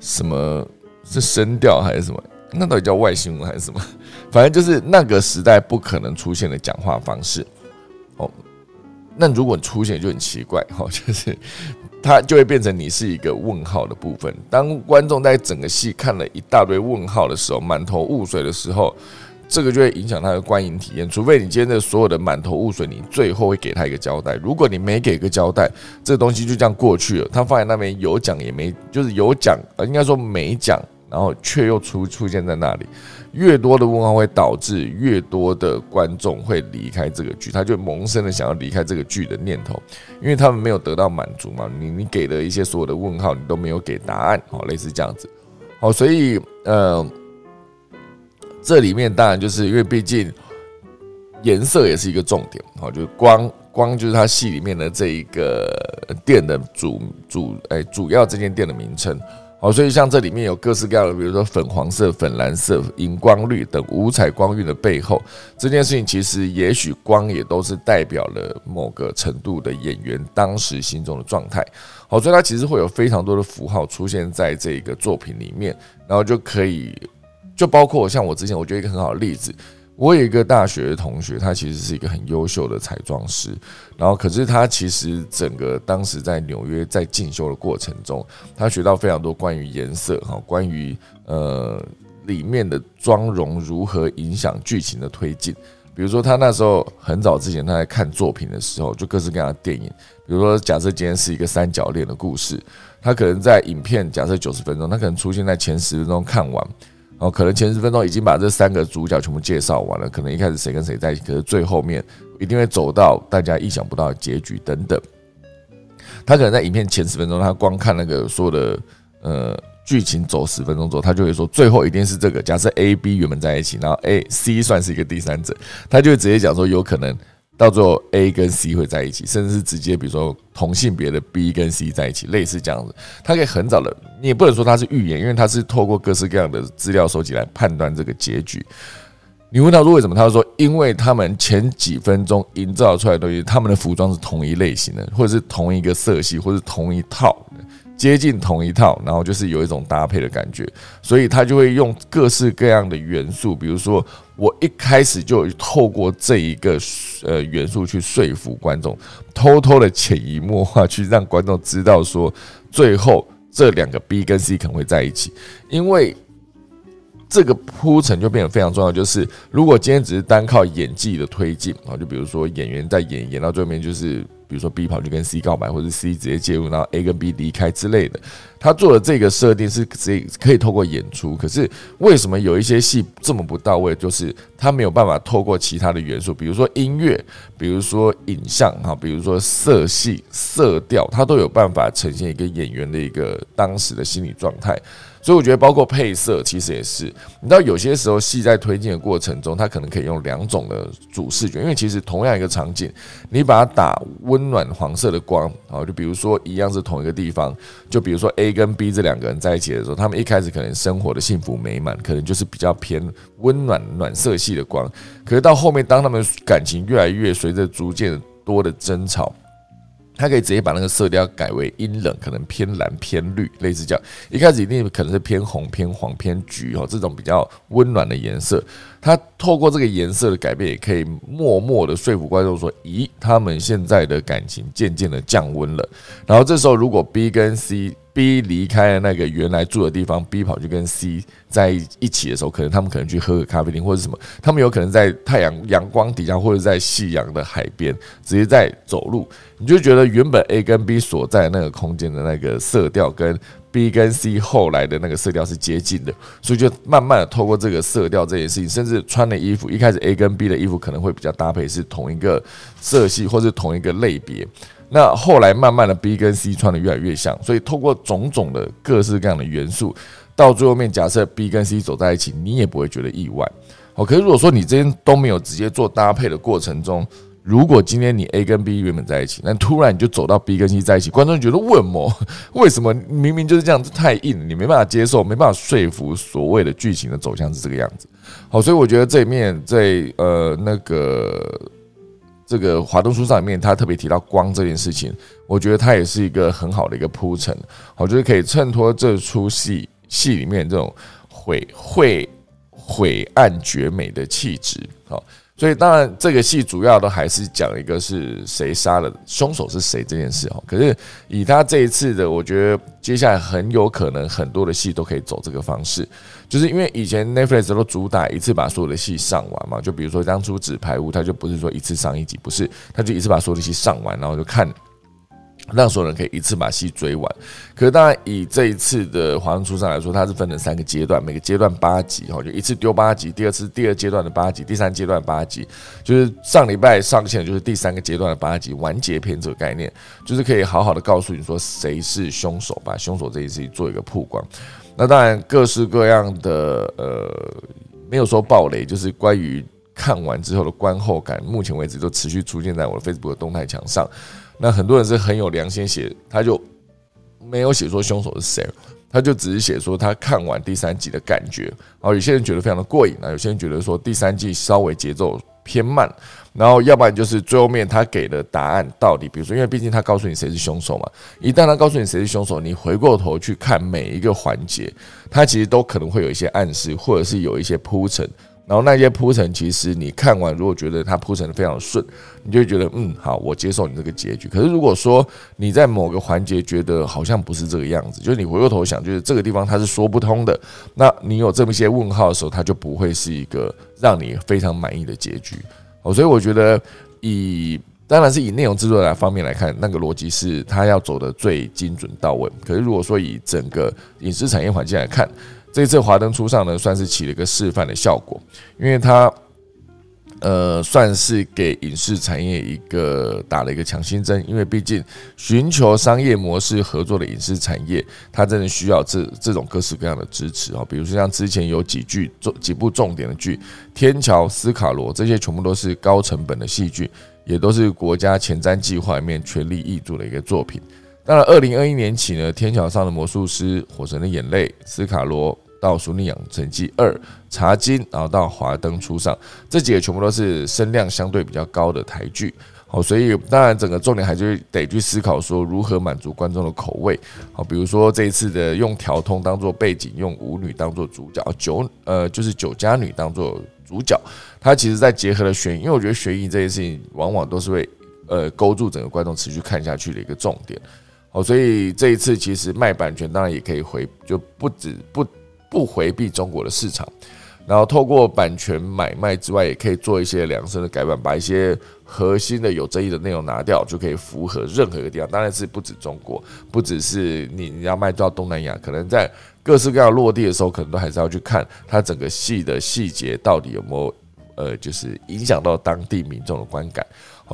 什么。是声调还是什么？那到底叫外星文还是什么？反正就是那个时代不可能出现的讲话方式。哦，那如果出现就很奇怪，哈，就是它就会变成你是一个问号的部分。当观众在整个戏看了一大堆问号的时候，满头雾水的时候，这个就会影响他的观影体验。除非你今天的所有的满头雾水，你最后会给他一个交代。如果你没给个交代，这东西就这样过去了。他放在那边有讲也没，就是有讲，呃，应该说没讲。然后却又出出现在那里，越多的问号会导致越多的观众会离开这个剧，他就萌生了想要离开这个剧的念头，因为他们没有得到满足嘛。你你给的一些所有的问号，你都没有给答案，好，类似这样子，好，所以呃，这里面当然就是因为毕竟颜色也是一个重点，好，就是光光就是它戏里面的这一个店的主主哎主要这间店的名称。好，所以像这里面有各式各样的，比如说粉黄色、粉蓝色、荧光绿等五彩光晕的背后，这件事情其实也许光也都是代表了某个程度的演员当时心中的状态。好，所以它其实会有非常多的符号出现在这个作品里面，然后就可以，就包括像我之前我觉得一个很好的例子。我有一个大学的同学，他其实是一个很优秀的彩妆师，然后可是他其实整个当时在纽约在进修的过程中，他学到非常多关于颜色哈，关于呃里面的妆容如何影响剧情的推进。比如说他那时候很早之前他在看作品的时候，就各式各样的电影，比如说假设今天是一个三角恋的故事，他可能在影片假设九十分钟，他可能出现在前十分钟看完。哦，可能前十分钟已经把这三个主角全部介绍完了，可能一开始谁跟谁在一起，可是最后面一定会走到大家意想不到的结局等等。他可能在影片前十分钟，他光看那个所有的呃剧情走十分钟之后，他就会说最后一定是这个。假设 A、B 原本在一起，然后 A、C 算是一个第三者，他就会直接讲说有可能。到最后，A 跟 C 会在一起，甚至是直接，比如说同性别的 B 跟 C 在一起，类似这样子。他可以很早的，你也不能说他是预言，因为他是透过各式各样的资料收集来判断这个结局。你问他说为什么，他说因为他们前几分钟营造出来的东西，他们的服装是同一类型的，或者是同一个色系，或是同一套。接近同一套，然后就是有一种搭配的感觉，所以他就会用各式各样的元素，比如说我一开始就透过这一个呃元素去说服观众，偷偷的潜移默化去让观众知道说，最后这两个 B 跟 C 可能会在一起，因为这个铺陈就变得非常重要。就是如果今天只是单靠演技的推进啊，就比如说演员在演演到最后面就是。比如说 B 跑去跟 C 告白，或者 C 直接介入，然后 A 跟 B 离开之类的。他做的这个设定是可可以透过演出，可是为什么有一些戏这么不到位？就是他没有办法透过其他的元素，比如说音乐，比如说影像，哈，比如说色系、色调，他都有办法呈现一个演员的一个当时的心理状态。所以我觉得，包括配色，其实也是。你知道，有些时候戏在推进的过程中，它可能可以用两种的主视觉，因为其实同样一个场景，你把它打温暖黄色的光，啊，就比如说一样是同一个地方，就比如说 A 跟 B 这两个人在一起的时候，他们一开始可能生活的幸福美满，可能就是比较偏温暖暖色系的光。可是到后面，当他们感情越来越随着逐渐多的争吵。它可以直接把那个色调改为阴冷，可能偏蓝偏绿，类似这样。一开始一定可能是偏红、偏黄、偏橘哦，这种比较温暖的颜色。他透过这个颜色的改变，也可以默默的说服观众说：“咦，他们现在的感情渐渐的降温了。”然后这时候，如果 B 跟 C。B 离开了那个原来住的地方，B 跑去跟 C 在一起的时候，可能他们可能去喝个咖啡厅或者什么，他们有可能在太阳阳光底下，或者在夕阳的海边，直接在走路，你就觉得原本 A 跟 B 所在那个空间的那个色调，跟 B 跟 C 后来的那个色调是接近的，所以就慢慢的透过这个色调这件事情，甚至穿的衣服，一开始 A 跟 B 的衣服可能会比较搭配是同一个色系或是同一个类别。那后来慢慢的，B 跟 C 穿的越来越像，所以透过种种的各式各样的元素，到最后面，假设 B 跟 C 走在一起，你也不会觉得意外。好，可是如果说你这边都没有直接做搭配的过程中，如果今天你 A 跟 B 原本在一起，那突然你就走到 B 跟 C 在一起，观众觉得为什么？为什么明明就是这样子太硬，你没办法接受，没办法说服所谓的剧情的走向是这个样子。好，所以我觉得这里面在呃那个。这个华东书上里面，他特别提到光这件事情，我觉得它也是一个很好的一个铺陈，好，就是可以衬托这出戏戏里面这种晦晦晦暗绝美的气质，好。所以当然，这个戏主要都还是讲一个是谁杀了凶手是谁这件事哦。可是以他这一次的，我觉得接下来很有可能很多的戏都可以走这个方式，就是因为以前 Netflix 都主打一次把所有的戏上完嘛。就比如说当初《纸牌屋》，他就不是说一次上一集，不是，他就一次把所有的戏上完，然后就看。让所有人可以一次把戏追完，可是当然以这一次的华灯初上来说，它是分成三个阶段，每个阶段八集哈，就一次丢八集，第二次第二阶段的八集，第三阶段八集，就是上礼拜上线就是第三个阶段的八集完结篇这个概念，就是可以好好的告诉你说谁是凶手，把凶手这件事情做一个曝光。那当然各式各样的呃，没有说暴雷，就是关于看完之后的观后感，目前为止都持续出现在我的 Facebook 动态墙上。那很多人是很有良心写，他就没有写说凶手是谁，他就只是写说他看完第三季的感觉。然后有些人觉得非常的过瘾，那有些人觉得说第三季稍微节奏偏慢，然后要不然就是最后面他给的答案到底，比如说，因为毕竟他告诉你谁是凶手嘛，一旦他告诉你谁是凶手，你回过头去看每一个环节，他其实都可能会有一些暗示，或者是有一些铺陈。然后那些铺陈，其实你看完，如果觉得它铺陈的非常顺，你就会觉得嗯好，我接受你这个结局。可是如果说你在某个环节觉得好像不是这个样子，就是你回过头想，就是这个地方它是说不通的，那你有这么一些问号的时候，它就不会是一个让你非常满意的结局。哦，所以我觉得以当然是以内容制作来方面来看，那个逻辑是它要走的最精准到位。可是如果说以整个影视产业环境来看，这次华灯初上呢，算是起了一个示范的效果，因为它，呃，算是给影视产业一个打了一个强心针。因为毕竟寻求商业模式合作的影视产业，它真的需要这这种各式各样的支持啊。比如说像之前有几剧重几部重点的剧，《天桥》《斯卡罗》这些全部都是高成本的戏剧，也都是国家前瞻计划里面全力挹注的一个作品。当然，二零二一年起呢，《天桥上的魔术师》、《火神的眼泪》、《斯卡罗》到《熟女养成记二》、《茶金》，然后到《华灯初上》，这几个全部都是声量相对比较高的台剧。好，所以当然整个重点还是得去思考说如何满足观众的口味。好，比如说这一次的用调通当做背景，用舞女当做主角，酒呃就是酒家女当做主角，它其实在结合了悬疑，因为我觉得悬疑这件事情往往都是会呃勾住整个观众持续看下去的一个重点。哦，所以这一次其实卖版权当然也可以回，就不止不不回避中国的市场，然后透过版权买卖之外，也可以做一些量身的改版，把一些核心的有争议的内容拿掉，就可以符合任何一个地方。当然是不止中国，不只是你你要卖到东南亚，可能在各式各样落地的时候，可能都还是要去看它整个戏的细节到底有没有呃，就是影响到当地民众的观感。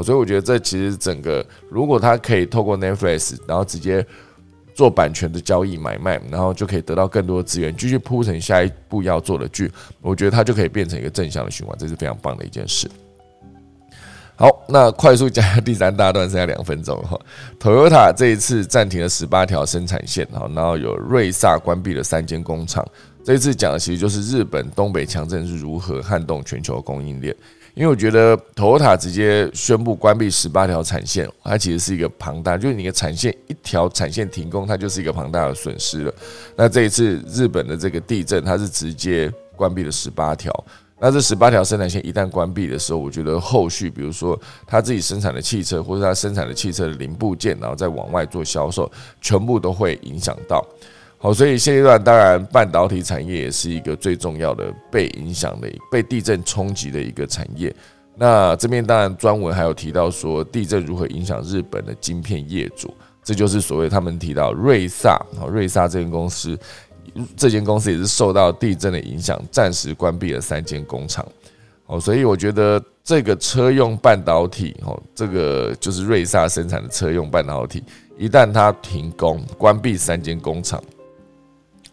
所以我觉得这其实整个，如果他可以透过 Netflix，然后直接做版权的交易买卖，然后就可以得到更多的资源，继续铺成下一步要做的剧，我觉得它就可以变成一个正向的循环，这是非常棒的一件事。好，那快速讲下第三大段，剩下两分钟哈。Toyota 这一次暂停了十八条生产线哈，然后有瑞萨关闭了三间工厂。这一次讲的其实就是日本东北强震是如何撼动全球供应链。因为我觉得 Toyota 直接宣布关闭十八条产线，它其实是一个庞大，就是你的产线一条产线停工，它就是一个庞大的损失了。那这一次日本的这个地震，它是直接关闭了十八条。那这十八条生产线一旦关闭的时候，我觉得后续，比如说他自己生产的汽车，或者他生产的汽车的零部件，然后再往外做销售，全部都会影响到。好，所以现阶段当然半导体产业也是一个最重要的被影响的、被地震冲击的一个产业。那这边当然专文还有提到说，地震如何影响日本的晶片业主，这就是所谓他们提到瑞萨，好，瑞萨这间公司。这间公司也是受到地震的影响，暂时关闭了三间工厂。哦，所以我觉得这个车用半导体，哦，这个就是瑞萨生产的车用半导体，一旦它停工，关闭三间工厂，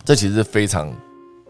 这其实是非常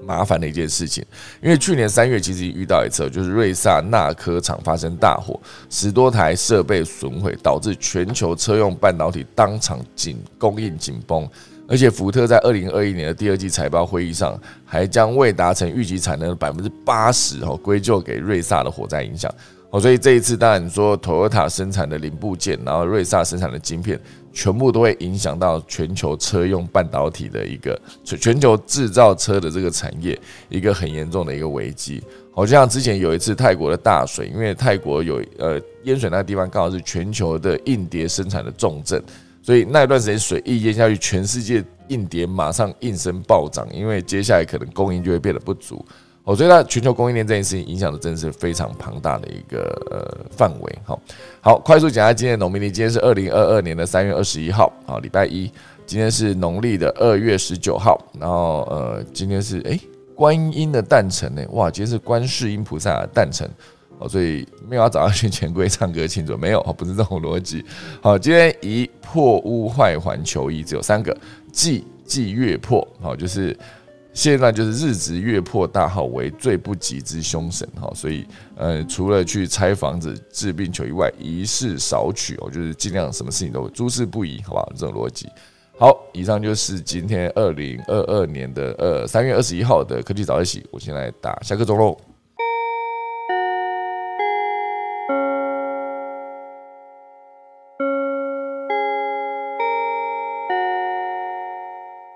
麻烦的一件事情。因为去年三月其实遇到一次，就是瑞萨纳科厂发生大火，十多台设备损毁，导致全球车用半导体当场紧供应紧绷。而且福特在二零二一年的第二季财报会议上，还将未达成预计产能的百分之八十哦归咎给瑞萨的火灾影响哦，所以这一次当然说 Toyota 生产的零部件，然后瑞萨生产的晶片，全部都会影响到全球车用半导体的一个全全球制造车的这个产业一个很严重的一个危机。好像之前有一次泰国的大水，因为泰国有呃淹水那个地方刚好是全球的硬碟生产的重镇。所以那一段时间水一淹下去，全世界硬碟马上应声暴涨，因为接下来可能供应就会变得不足。哦，所以它全球供应链这件事情影响的真的是非常庞大的一个呃范围。好，好，快速讲下今天的农民历，今天是二零二二年的三月二十一号，好，礼拜一。今天是农历的二月十九号，然后呃，今天是哎观音的诞辰呢，哇，今天是观世音菩萨的诞辰。所以没有要找他去钱柜唱歌庆祝，没有，不是这种逻辑。好，今天一破屋坏环求医，只有三个，忌忌月破，好，就是现在就是日值月破大号为最不吉之凶神，哈，所以呃，除了去拆房子治病求以外，一事少取哦，就是尽量什么事情都诸事不宜，好吧？这种逻辑。好，以上就是今天二零二二年的呃三月二十一号的科技早一起，我先来打下课钟喽。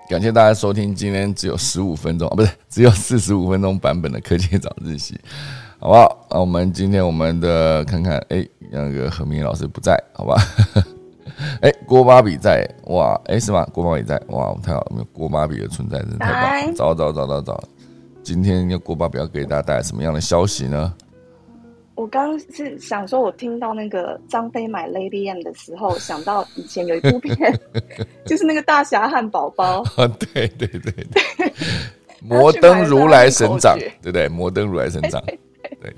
感谢大家收听今天只有十五分钟啊，不是 只有四十五分钟版本的科技早自习，好不好？那我们今天我们的看看，哎，那个何明老师不在，好吧？哎，郭芭比在，哇，哎，是吗？郭芭比在，哇，太好了，没有郭芭比的存在，真的太棒了！早早早早早，今天要郭芭比要给大家带来什么样的消息呢？我刚刚是想说，我听到那个张飞买 Lady M 的时候，想到以前有一部片，就是那个大侠汉堡包。啊，对对对对，摩登如来神掌，对不对？摩登如来神掌，对。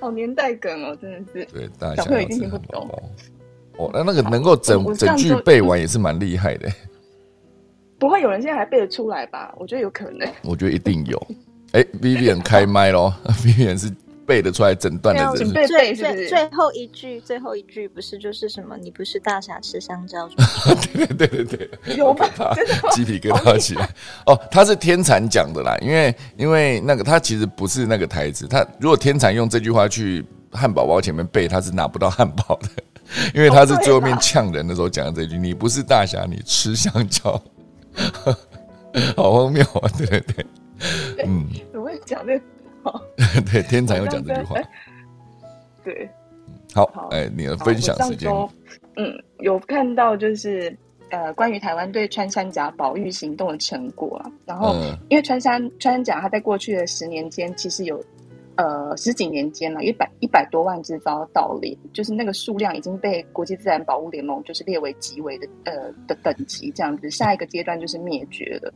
好年代梗哦，真的是。对，大小朋友一定听不懂。哦，那那个能够整整句背完也是蛮厉害的。不会有人现在还背得出来吧？我觉得有可能。我觉得一定有。哎，Vivian 开麦喽，Vivian 是。背得出来整段的，最最最后一句，最后一句不是就是什么？你不是大侠吃香蕉？对对对对对，有吗？鸡皮疙瘩起来。哦，他是天蚕讲的啦，因为因为那个他其实不是那个台词，他如果天蚕用这句话去汉堡包前面背，他是拿不到汉堡的，因为他是最后面呛人的时候讲的这句：“你不是大侠，你吃香蕉。”好荒谬啊！对对对，嗯，我会讲这。对，天才又讲这句话。对，好，哎，你的分享时间。嗯，有看到就是呃，关于台湾对穿山甲保育行动的成果啊。然后，因为穿山穿山甲，它在过去的十年间，其实有呃十几年间了，一百一百多万只遭盗猎，就是那个数量已经被国际自然保护联盟就是列为极为的呃的等级这样子，下一个阶段就是灭绝了。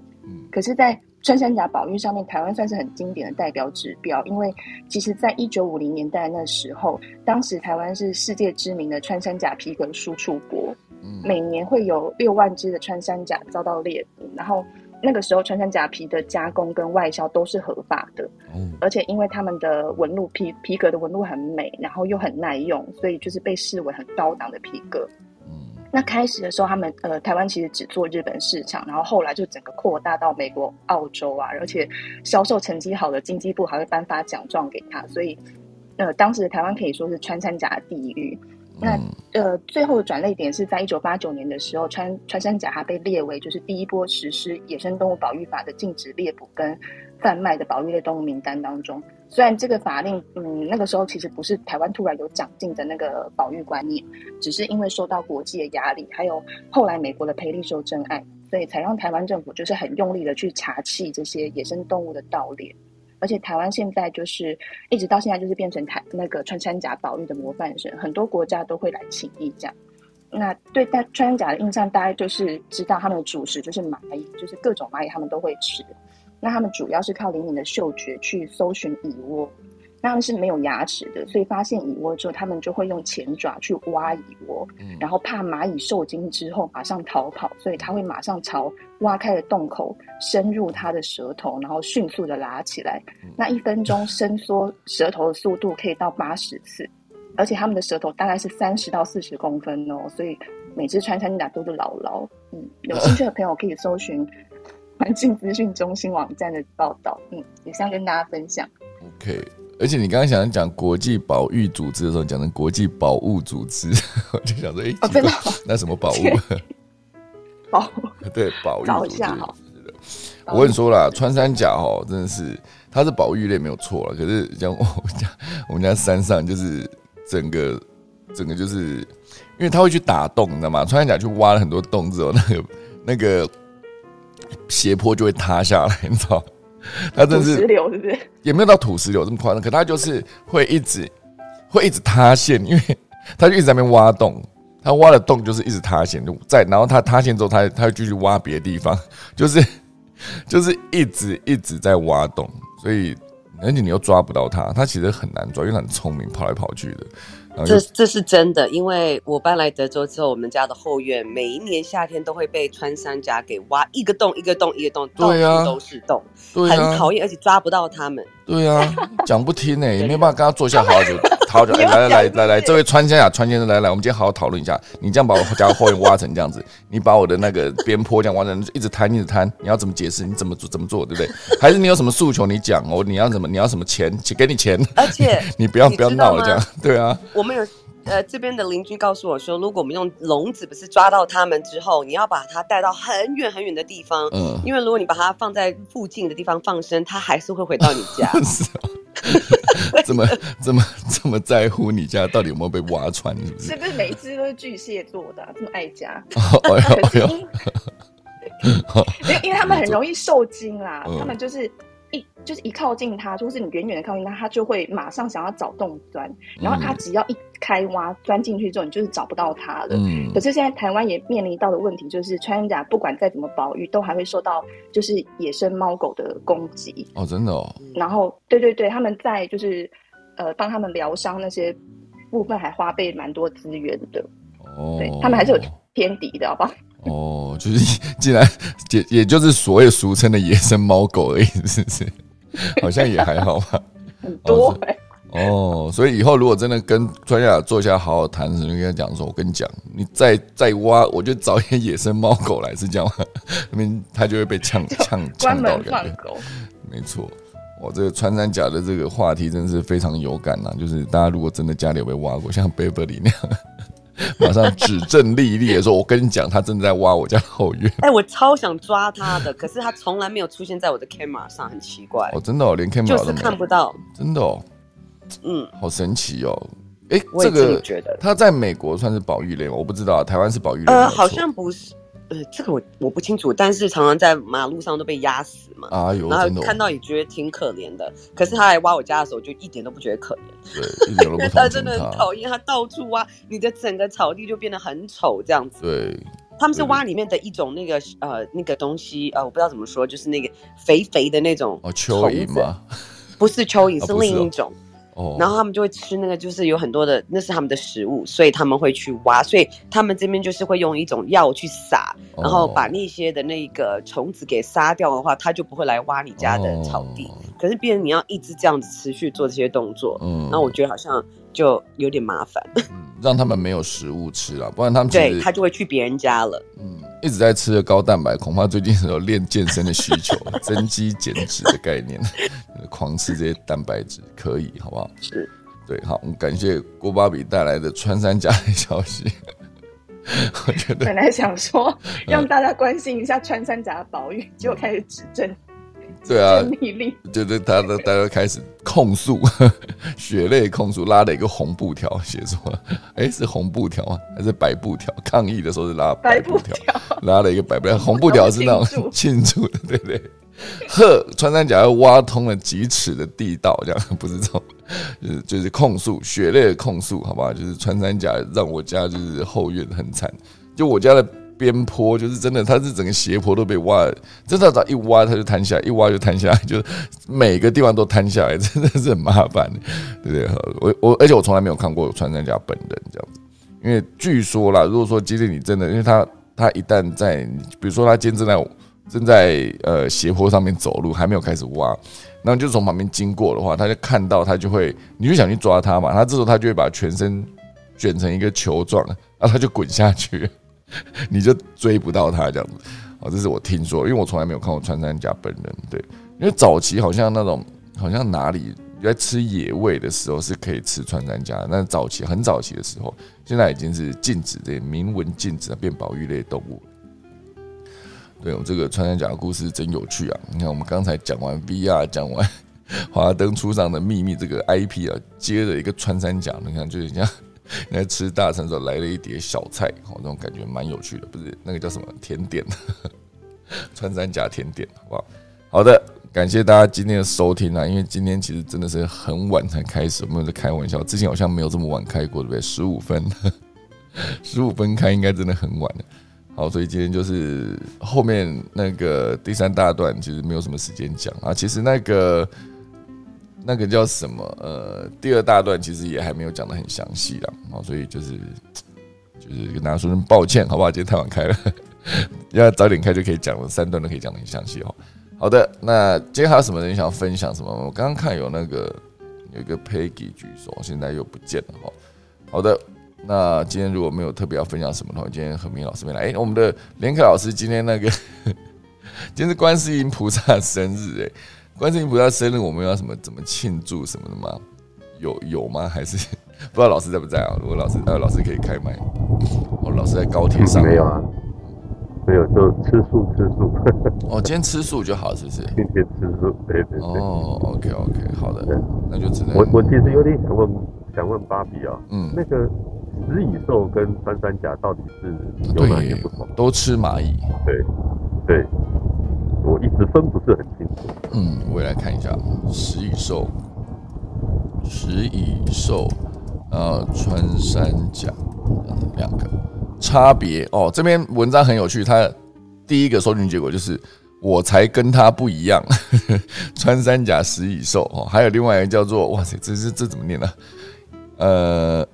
嗯，可是，在穿山甲保育上面，台湾算是很经典的代表指标，因为其实在一九五零年代那时候，当时台湾是世界知名的穿山甲皮革输出国，每年会有六万只的穿山甲遭到猎捕，然后那个时候穿山甲皮的加工跟外销都是合法的，而且因为他们的纹路皮皮革的纹路很美，然后又很耐用，所以就是被视为很高档的皮革。那开始的时候，他们呃，台湾其实只做日本市场，然后后来就整个扩大到美国、澳洲啊，而且销售成绩好的经济部还会颁发奖状给他，所以呃，当时的台湾可以说是穿山甲的地狱。那呃，最后的转捩点是在一九八九年的时候，穿穿山甲它被列为就是第一波实施野生动物保育法的禁止猎捕跟贩卖的保育类动物名单当中。虽然这个法令，嗯，那个时候其实不是台湾突然有长进的那个保育观念，只是因为受到国际的压力，还有后来美国的培利受真案，所以才让台湾政府就是很用力的去查缉这些野生动物的盗猎。而且台湾现在就是一直到现在就是变成台那个穿山甲保育的模范生，很多国家都会来请益这样。那对大穿山甲的印象，大概就是知道他们的主食就是蚂蚁，就是各种蚂蚁他们都会吃。那他们主要是靠灵敏的嗅觉去搜寻蚁窝。他们是没有牙齿的，所以发现蚁窝之后，他们就会用前爪去挖蚁窝，嗯然后怕蚂蚁受惊之后马上逃跑，所以它会马上朝挖开的洞口伸入它的舌头，然后迅速的拉起来。那一分钟 伸缩舌头的速度可以到八十次，而且他们的舌头大概是三十到四十公分哦，所以每只穿山甲都是牢牢。嗯，有兴趣的朋友可以搜寻环境资讯中心网站的报道。嗯，以上跟大家分享。OK。而且你刚刚想讲国际保育组织的时候，讲成国际保物组织，我就想说，哎，真的？那什么保物？保对保育组织。我跟你说啦，穿山甲哦，真的是它是保育类没有错了。可是像我们家我们家山上就是整个整个就是，因为它会去打洞，你知道吗？穿山甲去挖了很多洞之后，那个那个斜坡就会塌下来，你知道。它真是土石流，是不是？也没有到土石流这么夸张，可它就是会一直会一直塌陷，因为它就一直在那边挖洞，它挖的洞就是一直塌陷，就在然后它塌陷之后，它它又继续挖别的地方，就是 就是一直一直在挖洞，所以而且你又抓不到它，它其实很难抓，因为它很聪明，跑来跑去的。这这是真的，因为我搬来德州之后，我们家的后院每一年夏天都会被穿山甲给挖一个洞一个洞一个洞，到处都是洞，很讨厌，而且抓不到他们。对啊，讲不听呢，也没办法跟他坐下好好就好久。来来来来来，这位川先啊，川先生来来，我们今天好好讨论一下。你这样把我家后院挖成这样子，你把我的那个边坡这样挖成一直摊一直摊，你要怎么解释？你怎么做怎么做，对不对？还是你有什么诉求？你讲哦，你要什么？你要什么钱？给你钱。而且 你不要不要闹了，这样对啊。我们有。呃，这边的邻居告诉我说，如果我们用笼子不是抓到它们之后，你要把它带到很远很远的地方，嗯，因为如果你把它放在附近的地方放生，它还是会回到你家。是啊 怎么这么这么在乎你家到底有没有被挖穿？是不是？是不是每只都是巨蟹座的，这么爱家？哎呦，因为因为他们很容易受惊啦，他们就是。一就是一靠近它，或是你远远的靠近它，它就会马上想要找洞钻。然后它只要一开挖钻进去之后，你就是找不到它了。嗯。可是现在台湾也面临到的问题，就是穿山甲不管再怎么保育，都还会受到就是野生猫狗的攻击。哦，真的哦。然后，对对对，他们在就是呃帮他们疗伤那些部分，还花费蛮多资源的。哦。对他们还是有天敌的，好不好？哦，就是 既然也也就是所谓俗称的野生猫狗而已，是不是？好像也还好吧。很多哦，所以以后如果真的跟专家坐下好好谈，就跟他讲说：“我跟你讲，你再再挖，我就找一些野生猫狗来，是这样吗？那边他就会被呛呛 呛到感觉。没错，我这个穿山甲的这个话题真是非常有感呐。就是大家如果真的家里有被挖过，像 Beverly 那样。马上指证丽丽的说：“我跟你讲，他正在挖我家后院。”哎，我超想抓他的，可是他从来没有出现在我的 camera 上，很奇怪。哦，真的哦，连 camera 都看不到，真的哦。嗯，好神奇哦。哎，这个觉得他在美国算是保育类吗？我不知道，台湾是保育类。呃，好像不是。呃，这个我我不清楚，但是常常在马路上都被压死嘛。啊，有，然后看到也觉得挺可怜的。可是他来挖我家的时候，就一点都不觉得可怜。对，一点都不 他真的很讨厌，他到处挖，你的整个草地就变得很丑，这样子。对，他们是挖里面的一种那个呃那个东西呃，我不知道怎么说，就是那个肥肥的那种哦蚯蚓吗？不是蚯蚓，是另一种。然后他们就会吃那个，就是有很多的，那是他们的食物，所以他们会去挖，所以他们这边就是会用一种药去撒，然后把那些的那个虫子给杀掉的话，他就不会来挖你家的草地。可是，变成你要一直这样子持续做这些动作，嗯，那我觉得好像。就有点麻烦，让他们没有食物吃了，不然他们对他就会去别人家了。嗯，一直在吃的高蛋白，恐怕最近是有练健身的需求，增肌减脂的概念，狂吃这些蛋白质可以，好不好？是，对，好，我们感谢郭巴比带来的穿山甲的消息。我觉得本来想说让大家关心一下穿山甲的保育，结果开始指证。对啊，就是他的，大家开始控诉，血泪控诉，拉了一个红布条，写说，哎，是红布条啊？还是白布条？抗议的时候是拉白布条，拉了一个白 布条，红布条是那种庆祝的，对不对？呵，穿山甲要挖通了几尺的地道，这样不是这种，就是就是控诉，血泪的控诉，好吧？就是穿山甲让我家就是后院很惨，就我家的。边坡就是真的，它是整个斜坡都被挖，真的只要一挖它就塌下来，一挖就塌下来，就是每个地方都塌下来，真的是很麻烦，对不对？我我而且我从来没有看过穿山甲本人这样子，因为据说啦，如果说今天你真的，因为他他一旦在，比如说他今天正在正在呃斜坡上面走路，还没有开始挖，然后就从旁边经过的话，他就看到他就会，你就想去抓他嘛，他这时候他就会把全身卷成一个球状，然后他就滚下去。你就追不到他这样子，哦，这是我听说，因为我从来没有看过穿山甲本人。对，因为早期好像那种，好像哪里在吃野味的时候是可以吃穿山甲，那早期很早期的时候，现在已经是禁止，这明文禁止变保育类动物。对，我这个穿山甲的故事真有趣啊！你看，我们刚才讲完 VR，讲完 华灯初上的秘密这个 IP 啊，接着一个穿山甲，你看就是这样。你在吃大餐的时候来了一碟小菜，哦，那种感觉蛮有趣的，不是那个叫什么甜点，穿山甲甜点，好不好？好的，感谢大家今天的收听啊！因为今天其实真的是很晚才开始，我们在开玩笑，之前好像没有这么晚开过，对不对？十五分，十五分开应该真的很晚了。好，所以今天就是后面那个第三大段，其实没有什么时间讲啊。其实那个。那个叫什么？呃，第二大段其实也还没有讲的很详细啦，哦，所以就是就是跟大家说声抱歉，好不好？今天太晚开了，要早点开就可以讲了，三段都可以讲的很详细哦。好的，那今天还有什么人想要分享什么？我刚刚看有那个有一个 Peggy 举手，现在又不见了哈。好的，那今天如果没有特别要分享什么的话，今天何明老师没来。哎，我们的连克老师今天那个 今天是观世音菩萨生日，哎。观世音菩萨生日，我们要什么？怎么庆祝什么的吗？有有吗？还是 不知道老师在不在啊？如果老师呃，老师可以开麦。哦，老师在高铁上。没有啊，没有，就吃素吃素。哦，今天吃素就好，是不是？今天吃素，对对对。哦，OK OK，好的，那就只能。我我其实有点想问，想问芭比啊，嗯，那个食蚁兽跟穿山甲到底是有哪些不同？都吃蚂蚁。对对。一直分不是很清楚。嗯，我也来看一下食蚁兽，食蚁兽，呃，穿山甲两个差别哦。这篇文章很有趣，它第一个搜寻结果就是我才跟他不一样，穿山甲食蚁兽哦。还有另外一个叫做哇塞，这是这怎么念呢？呃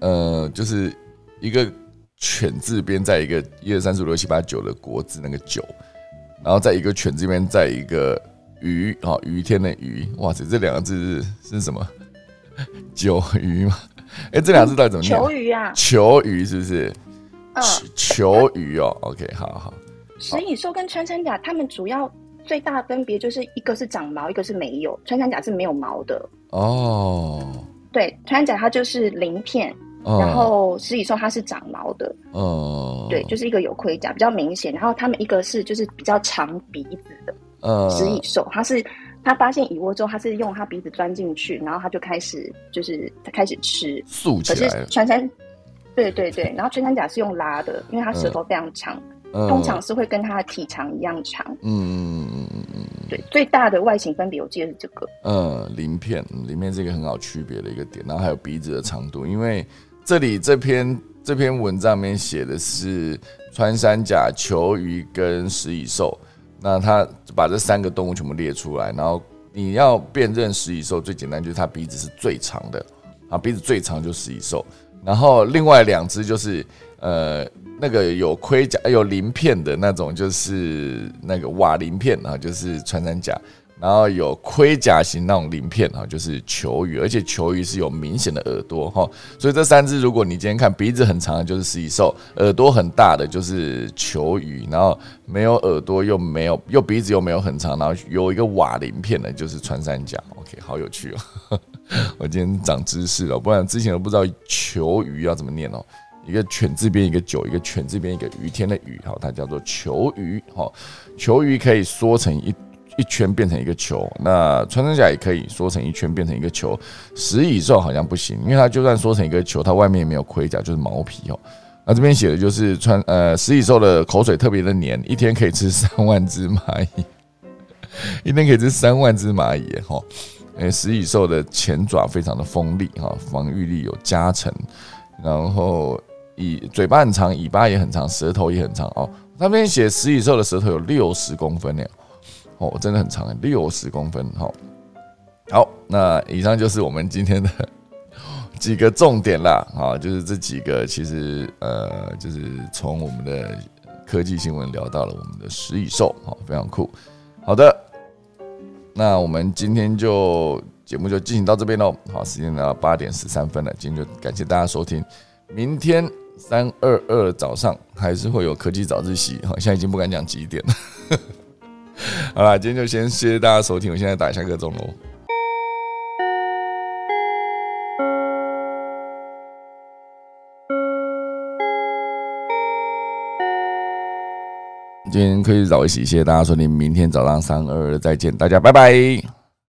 呃，就是一个犬字边在一个一二三四五六七八九的国字那个九。然后在一个犬这边，在一个鱼啊，雨天的鱼，哇塞，这两个字是是什么？九鱼吗？哎，这两个字到底怎么念？求鱼啊？求鱼是不是？嗯，求鱼哦。OK，好好。食蚁兽跟穿山甲，它们主要最大分别就是一个是长毛，一个是没有。穿山甲是没有毛的。哦。对，穿山甲它就是鳞片。然后食蚁兽它是长毛的，哦，对，就是一个有盔甲比较明显。然后它们一个是就是比较长鼻子的，呃，食蚁兽它是它发现蚁窝之后，它是用它鼻子钻进去，然后它就开始就是它开始吃，竖起来。可是穿山，对对对，然后穿山甲是用拉的，因为它舌头非常长，通常是会跟它的体长一样长。嗯嗯嗯嗯嗯，对，最大的外形分别我记得是这个，嗯，鳞片鳞片是一个很好区别的一个点，然后还有鼻子的长度，因为。这里这篇这篇文章里面写的是穿山甲、球鱼跟食蚁兽，那他把这三个动物全部列出来，然后你要辨认食蚁兽最简单就是它鼻子是最长的，啊鼻子最长就食蚁兽，然后另外两只就是呃，那个有盔甲、有鳞片的那种，就是那个瓦鳞片啊，就是穿山甲。然后有盔甲型那种鳞片哈，就是球鱼，而且球鱼是有明显的耳朵哈，所以这三只，如果你今天看鼻子很长的，就是食蚁兽；耳朵很大的就是球鱼，然后没有耳朵又没有又鼻子又没有很长，然后有一个瓦鳞片的，就是穿山甲。OK，好有趣哦，我今天长知识了，不然之前都不知道球鱼要怎么念哦，一个犬字边一个九，一个犬字边一个雨天的雨，哈，它叫做球鱼哈，球鱼可以缩成一。一圈变成一个球，那穿山甲也可以缩成一圈变成一个球，食蚁兽好像不行，因为它就算缩成一个球，它外面也没有盔甲，就是毛皮哦。那这边写的就是穿呃食蚁兽的口水特别的黏，一天可以吃三万只蚂蚁，一天可以吃三万只蚂蚁哈。诶，食蚁兽的前爪非常的锋利哈，防御力有加成，然后尾嘴巴很长，尾巴也很长，舌头也很长哦。那边写食蚁兽的舌头有六十公分呢。哦，真的很长，六十公分。好，好，那以上就是我们今天的 几个重点啦。啊，就是这几个，其实呃，就是从我们的科技新闻聊到了我们的食蚁兽，好，非常酷。好的，那我们今天就节目就进行到这边喽。好，时间到八点十三分了，今天就感谢大家收听。明天三二二早上还是会有科技早自习，好，现在已经不敢讲几点了。好啦，今天就先谢谢大家收听，我现在打一下个钟喽。今天可以早一些，谢谢大家收听，明天早上三二二再见，大家拜拜。